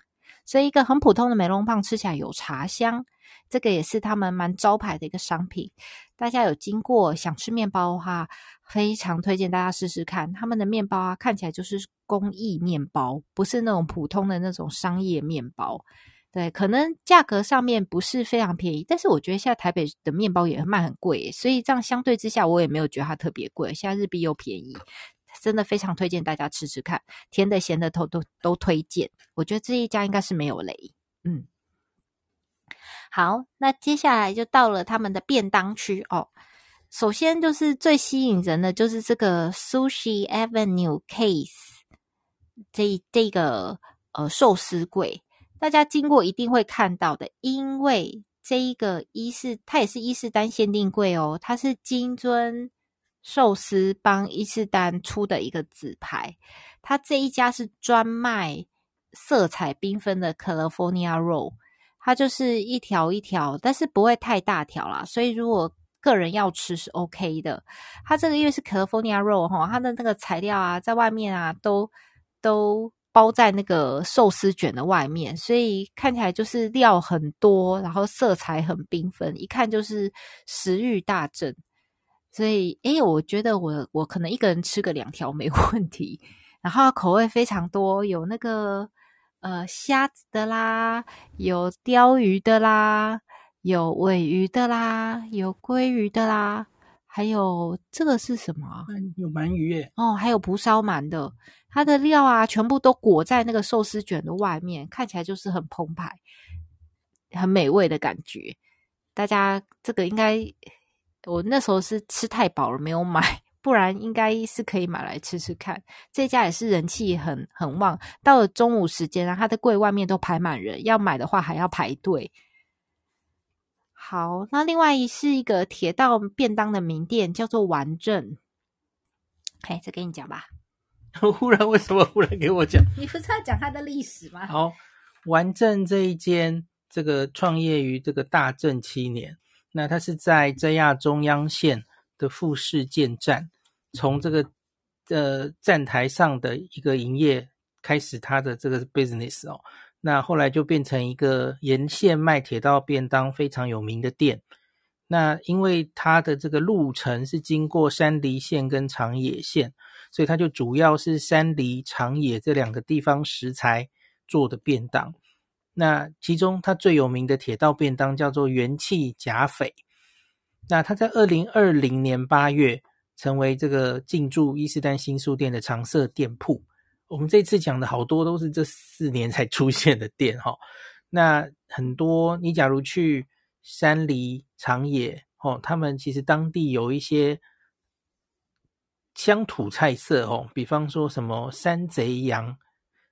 所以一个很普通的梅隆棒吃起来有茶香，这个也是他们蛮招牌的一个商品。大家有经过想吃面包的话，非常推荐大家试试看他们的面包啊，看起来就是工艺面包，不是那种普通的那种商业面包。对，可能价格上面不是非常便宜，但是我觉得现在台北的面包也卖很贵，所以这样相对之下，我也没有觉得它特别贵。现在日币又便宜，真的非常推荐大家吃吃看，甜的、咸的都都都推荐。我觉得这一家应该是没有雷。嗯，好，那接下来就到了他们的便当区哦。首先就是最吸引人的就是这个 Sushi Avenue Case 这这个呃寿司柜。大家经过一定会看到的，因为这一个伊势，它也是伊势丹限定柜哦，它是金樽寿司帮伊势丹出的一个纸牌，它这一家是专卖色彩缤纷的 California Roll，它就是一条一条，但是不会太大条啦，所以如果个人要吃是 OK 的。它这个因为是 California Roll 哈，它的那个材料啊，在外面啊都都。包在那个寿司卷的外面，所以看起来就是料很多，然后色彩很缤纷，一看就是食欲大振。所以，诶，我觉得我我可能一个人吃个两条没问题。然后口味非常多，有那个呃虾子的啦，有鲷鱼的啦，有尾鱼的啦，有鲑鱼的啦。还有这个是什么？有鳗鱼耶！哦，还有蒲烧鳗的，它的料啊，全部都裹在那个寿司卷的外面，看起来就是很澎湃、很美味的感觉。大家这个应该，我那时候是吃太饱了没有买，不然应该是可以买来吃吃看。这家也是人气很很旺，到了中午时间啊，它的柜外面都排满人，要买的话还要排队。好，那另外一是一个铁道便当的名店，叫做丸正。哎，再给你讲吧。忽然为什么忽然给我讲？你不是要讲它的历史吗？好，丸正这一间，这个创业于这个大正七年，那它是在 JR 中央线的富士见站，从这个呃站台上的一个营业开始，它的这个 business 哦。那后来就变成一个沿线卖铁道便当非常有名的店。那因为它的这个路程是经过山梨县跟长野县，所以它就主要是山梨、长野这两个地方食材做的便当。那其中它最有名的铁道便当叫做元气甲斐。那它在二零二零年八月成为这个进驻伊斯丹新书店的常设店铺。我们这次讲的好多都是这四年才出现的店哈，那很多你假如去山梨、长野哦，他们其实当地有一些乡土菜色哦，比方说什么山贼羊，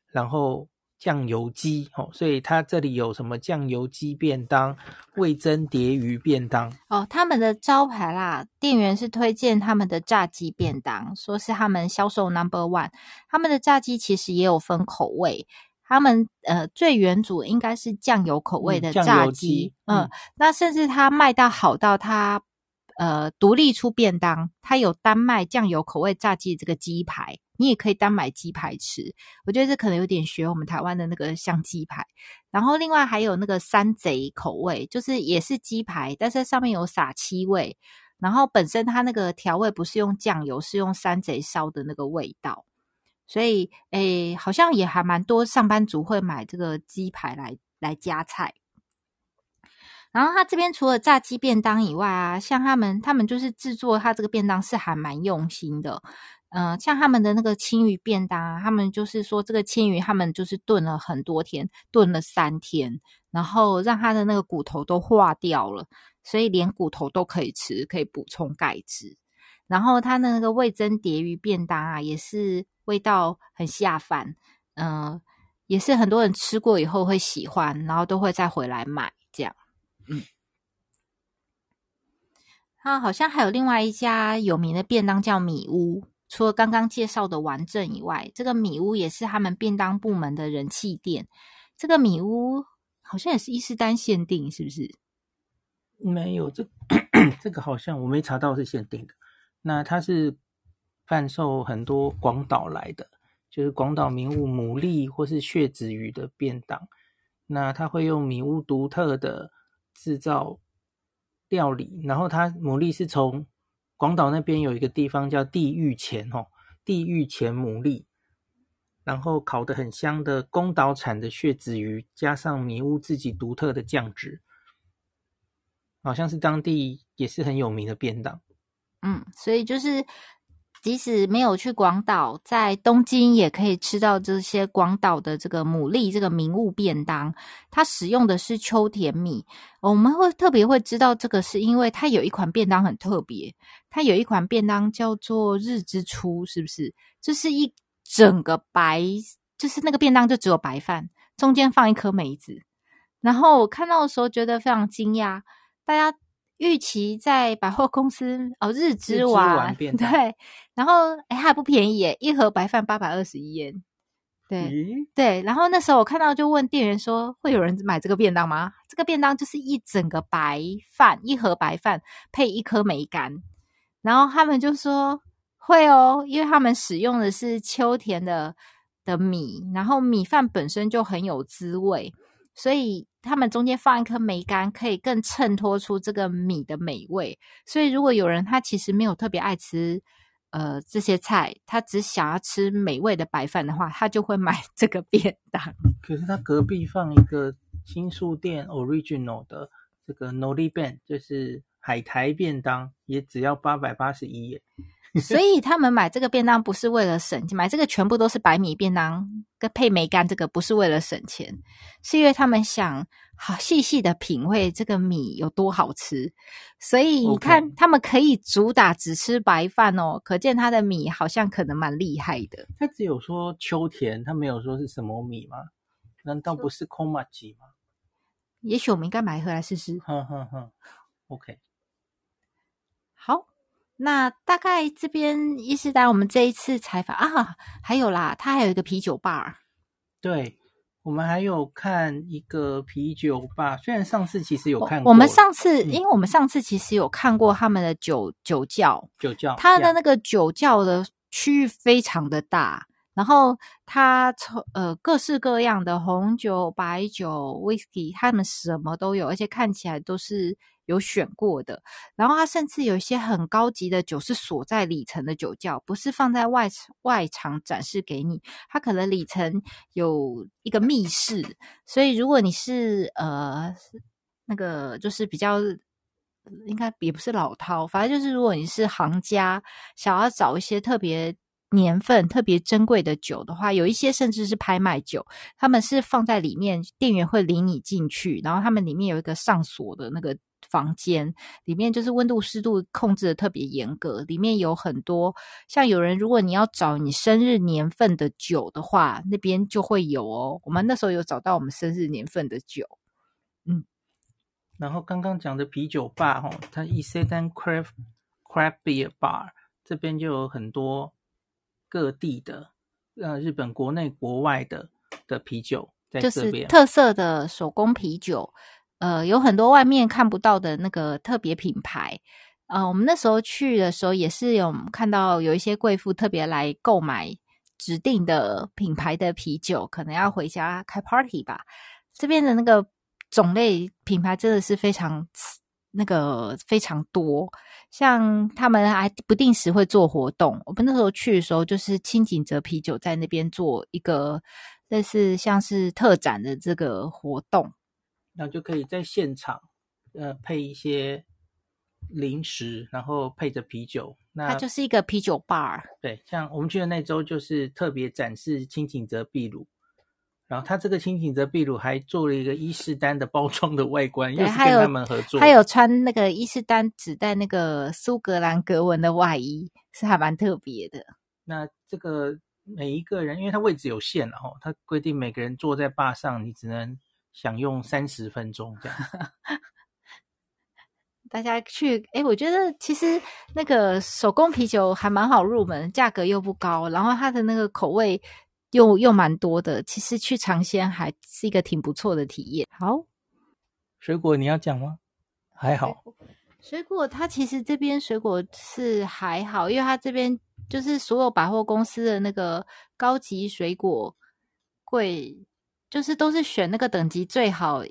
然后。酱油鸡哦，所以它这里有什么酱油鸡便当、味噌蝶鱼便当哦。他们的招牌啦，店员是推荐他们的炸鸡便当，说是他们销售 number one。他们的炸鸡其实也有分口味，他们呃最原主应该是酱油口味的炸鸡，嗯，嗯，那甚至它卖到好到它。呃，独立出便当，它有单卖酱油口味炸鸡这个鸡排，你也可以单买鸡排吃。我觉得这可能有点学我们台湾的那个像鸡排。然后另外还有那个山贼口味，就是也是鸡排，但是上面有撒七味。然后本身它那个调味不是用酱油，是用山贼烧的那个味道。所以诶，好像也还蛮多上班族会买这个鸡排来来加菜。然后他这边除了炸鸡便当以外啊，像他们他们就是制作他这个便当是还蛮用心的。嗯、呃，像他们的那个青鱼便当啊，他们就是说这个青鱼他们就是炖了很多天，炖了三天，然后让它的那个骨头都化掉了，所以连骨头都可以吃，可以补充钙质。然后他的那个味噌蝶鱼便当啊，也是味道很下饭，嗯、呃，也是很多人吃过以后会喜欢，然后都会再回来买这样。嗯，啊好像还有另外一家有名的便当叫米屋。除了刚刚介绍的完正以外，这个米屋也是他们便当部门的人气店。这个米屋好像也是伊势丹限定，是不是？没有，这这个好像我没查到是限定的。那它是贩售很多广岛来的，就是广岛名物牡蛎或是血子鱼的便当。那他会用米屋独特的制造料理，然后它牡蛎是从。广岛那边有一个地方叫地狱前哦，地狱前牡蛎，然后烤得很香的宫岛产的血子鱼，加上米屋自己独特的酱汁，好像是当地也是很有名的便当。嗯，所以就是。即使没有去广岛，在东京也可以吃到这些广岛的这个牡蛎这个名物便当。它使用的是秋田米，我们会特别会知道这个，是因为它有一款便当很特别，它有一款便当叫做日之初，是不是？就是一整个白，就是那个便当就只有白饭，中间放一颗梅子。然后我看到的时候觉得非常惊讶，大家。预期在百货公司哦，日之丸 对，然后哎还不便宜耶，一盒白饭八百二十一元，对、嗯、对，然后那时候我看到就问店员说，会有人买这个便当吗？这个便当就是一整个白饭，一盒白饭配一颗梅干，然后他们就说会哦，因为他们使用的是秋田的的米，然后米饭本身就很有滋味。所以他们中间放一颗梅干，可以更衬托出这个米的美味。所以如果有人他其实没有特别爱吃呃这些菜，他只想要吃美味的白饭的话，他就会买这个便当。可是他隔壁放一个新宿店 original 的这个 Nori Ben，就是海苔便当，也只要八百八十一耶。所以他们买这个便当不是为了省钱，买这个全部都是白米便当跟配梅干，这个不是为了省钱，是因为他们想好细细的品味这个米有多好吃。所以你看，他们可以主打只吃白饭哦，可见他的米好像可能蛮厉害的。他只有说秋田，他没有说是什么米吗？难道不是空麻吉吗？也许我们应该买回来试试。哼哼哼，OK，好。那大概这边伊斯丹，我们这一次采访啊，还有啦，它还有一个啤酒吧。对，我们还有看一个啤酒吧，虽然上次其实有看过。我们上次，嗯、因为我们上次其实有看过他们的酒酒窖，酒窖，它的那个酒窖的区域非常的大，然后它从呃各式各样的红酒、白酒、whisky，他们什么都有，而且看起来都是。有选过的，然后它甚至有一些很高级的酒是锁在里层的酒窖，不是放在外外场展示给你。它可能里层有一个密室，所以如果你是呃那个就是比较应该也不是老饕，反正就是如果你是行家，想要找一些特别年份、特别珍贵的酒的话，有一些甚至是拍卖酒，他们是放在里面，店员会领你进去，然后他们里面有一个上锁的那个。房间里面就是温度湿度控制的特别严格，里面有很多像有人，如果你要找你生日年份的酒的话，那边就会有哦。我们那时候有找到我们生日年份的酒，嗯。然后刚刚讲的啤酒吧，哈，它伊势丹 Craft Craft Beer Bar 这边就有很多各地的，呃，日本国内国外的的啤酒在这边，就是特色的手工啤酒。呃，有很多外面看不到的那个特别品牌。呃，我们那时候去的时候也是有看到有一些贵妇特别来购买指定的品牌的啤酒，可能要回家开 party 吧。这边的那个种类品牌真的是非常那个非常多，像他们还不定时会做活动。我们那时候去的时候，就是轻井泽啤酒在那边做一个类似像是特展的这个活动，那就可以在现场呃配一些零食，然后配着啤酒。那它就是一个啤酒 bar。对，像我们去的那周就是特别展示轻井泽秘鲁。然后他这个轻井泽秘鲁还做了一个伊势丹的包装的外观，又是跟他们合作。还有穿那个伊势丹只带那个苏格兰格纹的外衣，是还蛮特别的。那这个每一个人，因为他位置有限，然后他规定每个人坐在坝上，你只能享用三十分钟这样。大家去，诶我觉得其实那个手工啤酒还蛮好入门，价格又不高，然后它的那个口味。又又蛮多的，其实去尝鲜还是一个挺不错的体验。好，水果你要讲吗？还好，水果它其实这边水果是还好，因为它这边就是所有百货公司的那个高级水果柜，就是都是选那个等级最好，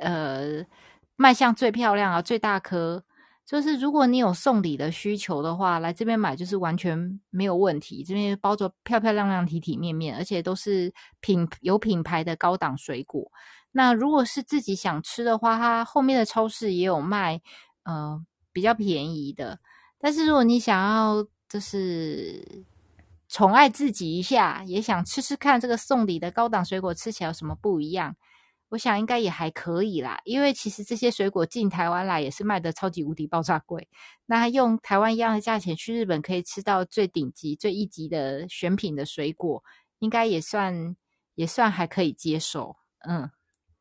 呃，卖相最漂亮啊，最大颗。就是如果你有送礼的需求的话，来这边买就是完全没有问题。这边包着漂漂亮亮、体体面面，而且都是品有品牌的高档水果。那如果是自己想吃的话，它后面的超市也有卖，呃，比较便宜的。但是如果你想要就是宠爱自己一下，也想吃吃看这个送礼的高档水果吃起来有什么不一样。我想应该也还可以啦，因为其实这些水果进台湾来也是卖的超级无敌爆炸贵。那用台湾一样的价钱去日本可以吃到最顶级、最一级的选品的水果，应该也算也算还可以接受。嗯，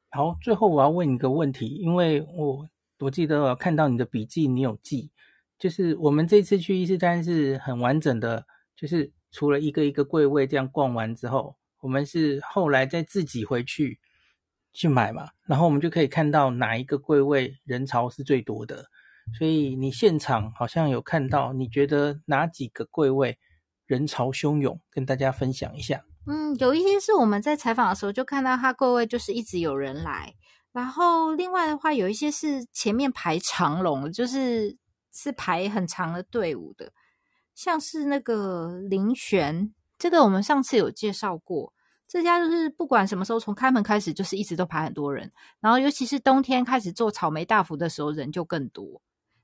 好，最后我要问你一个问题，因为我我记得我看到你的笔记，你有记，就是我们这次去伊势丹是很完整的，就是除了一个一个柜位这样逛完之后，我们是后来再自己回去。去买嘛，然后我们就可以看到哪一个柜位人潮是最多的。所以你现场好像有看到，你觉得哪几个柜位人潮汹涌？跟大家分享一下。嗯，有一些是我们在采访的时候就看到，他柜位就是一直有人来。然后另外的话，有一些是前面排长龙，就是是排很长的队伍的，像是那个林璇，这个我们上次有介绍过。这家就是不管什么时候从开门开始，就是一直都排很多人，然后尤其是冬天开始做草莓大福的时候，人就更多。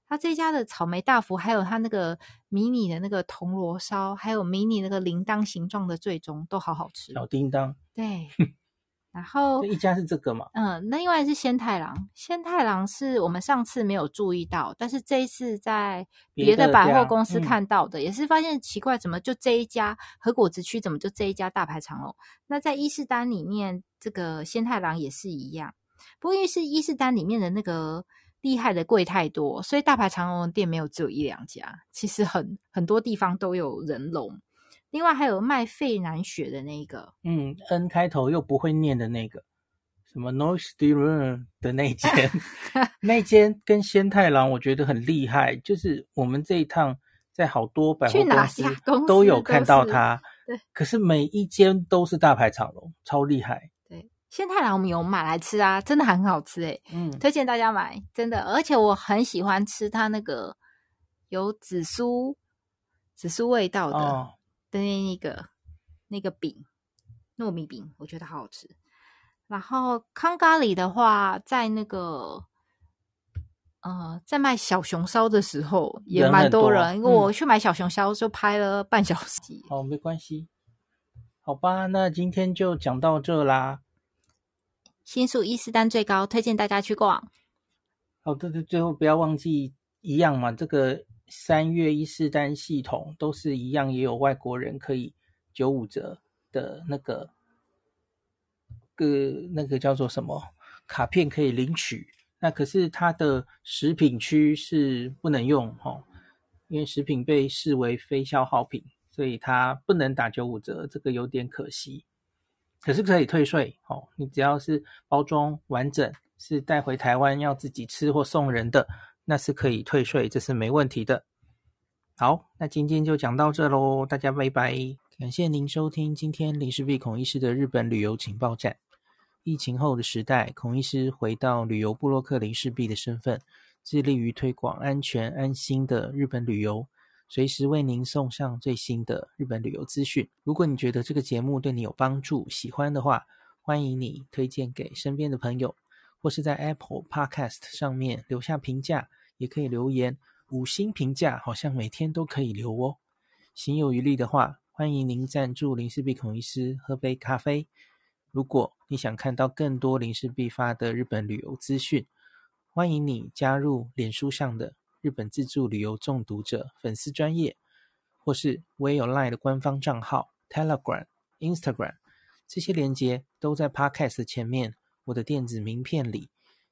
他这家的草莓大福，还有他那个迷你的那个铜锣烧，还有迷你那个铃铛形状的最终都好好吃。小叮当，对。然后一家是这个嘛？嗯，那另外是仙太郎。仙太郎是我们上次没有注意到，但是这一次在别的百货公司看到的，嗯、也是发现奇怪，怎么就这一家和果子区怎么就这一家大排长龙？那在伊势丹里面，这个仙太郎也是一样。不过因为是伊势丹里面的那个厉害的柜太多，所以大排长龙的店没有只有一两家，其实很很多地方都有人龙。另外还有卖费南雪的那个，嗯，N 开头又不会念的那个，什么 Noisetier 的那间，那间跟仙太郎我觉得很厉害，就是我们这一趟在好多百货公司都有看到它，对，可是每一间都是大排长龙，超厉害。对，仙太郎我们有买来吃啊，真的很好吃诶，嗯，推荐大家买，真的，而且我很喜欢吃它那个有紫苏紫苏味道的。哦的那个那个饼，糯米饼，我觉得好好吃。然后康咖喱的话，在那个呃，在卖小熊烧的时候也蛮多人，人因为我去买小熊烧就拍了半小时。好，没关系，好吧，那今天就讲到这啦。新宿伊势丹最高，推荐大家去逛。好的，对，最后不要忘记一样嘛，这个。三月伊势丹系统都是一样，也有外国人可以九五折的那个个那个叫做什么卡片可以领取。那可是它的食品区是不能用哦，因为食品被视为非消耗品，所以它不能打九五折，这个有点可惜。可是可以退税哦，你只要是包装完整，是带回台湾要自己吃或送人的。那是可以退税，这是没问题的。好，那今天就讲到这喽，大家拜拜。感谢您收听今天林氏璧孔医师的日本旅游情报站。疫情后的时代，孔医师回到旅游部落客林氏璧的身份，致力于推广安全安心的日本旅游，随时为您送上最新的日本旅游资讯。如果你觉得这个节目对你有帮助，喜欢的话，欢迎你推荐给身边的朋友，或是在 Apple Podcast 上面留下评价，也可以留言，五星评价好像每天都可以留哦。行有余力的话，欢迎您赞助林氏璧孔医师喝杯咖啡。如果你想看到更多林氏璧发的日本旅游资讯，欢迎你加入脸书上的日本自助旅游中毒者粉丝专页，或是我也有 LINE 的官方账号 Telegram、Instagram，这些连接都在 Podcast 前面，我的电子名片里，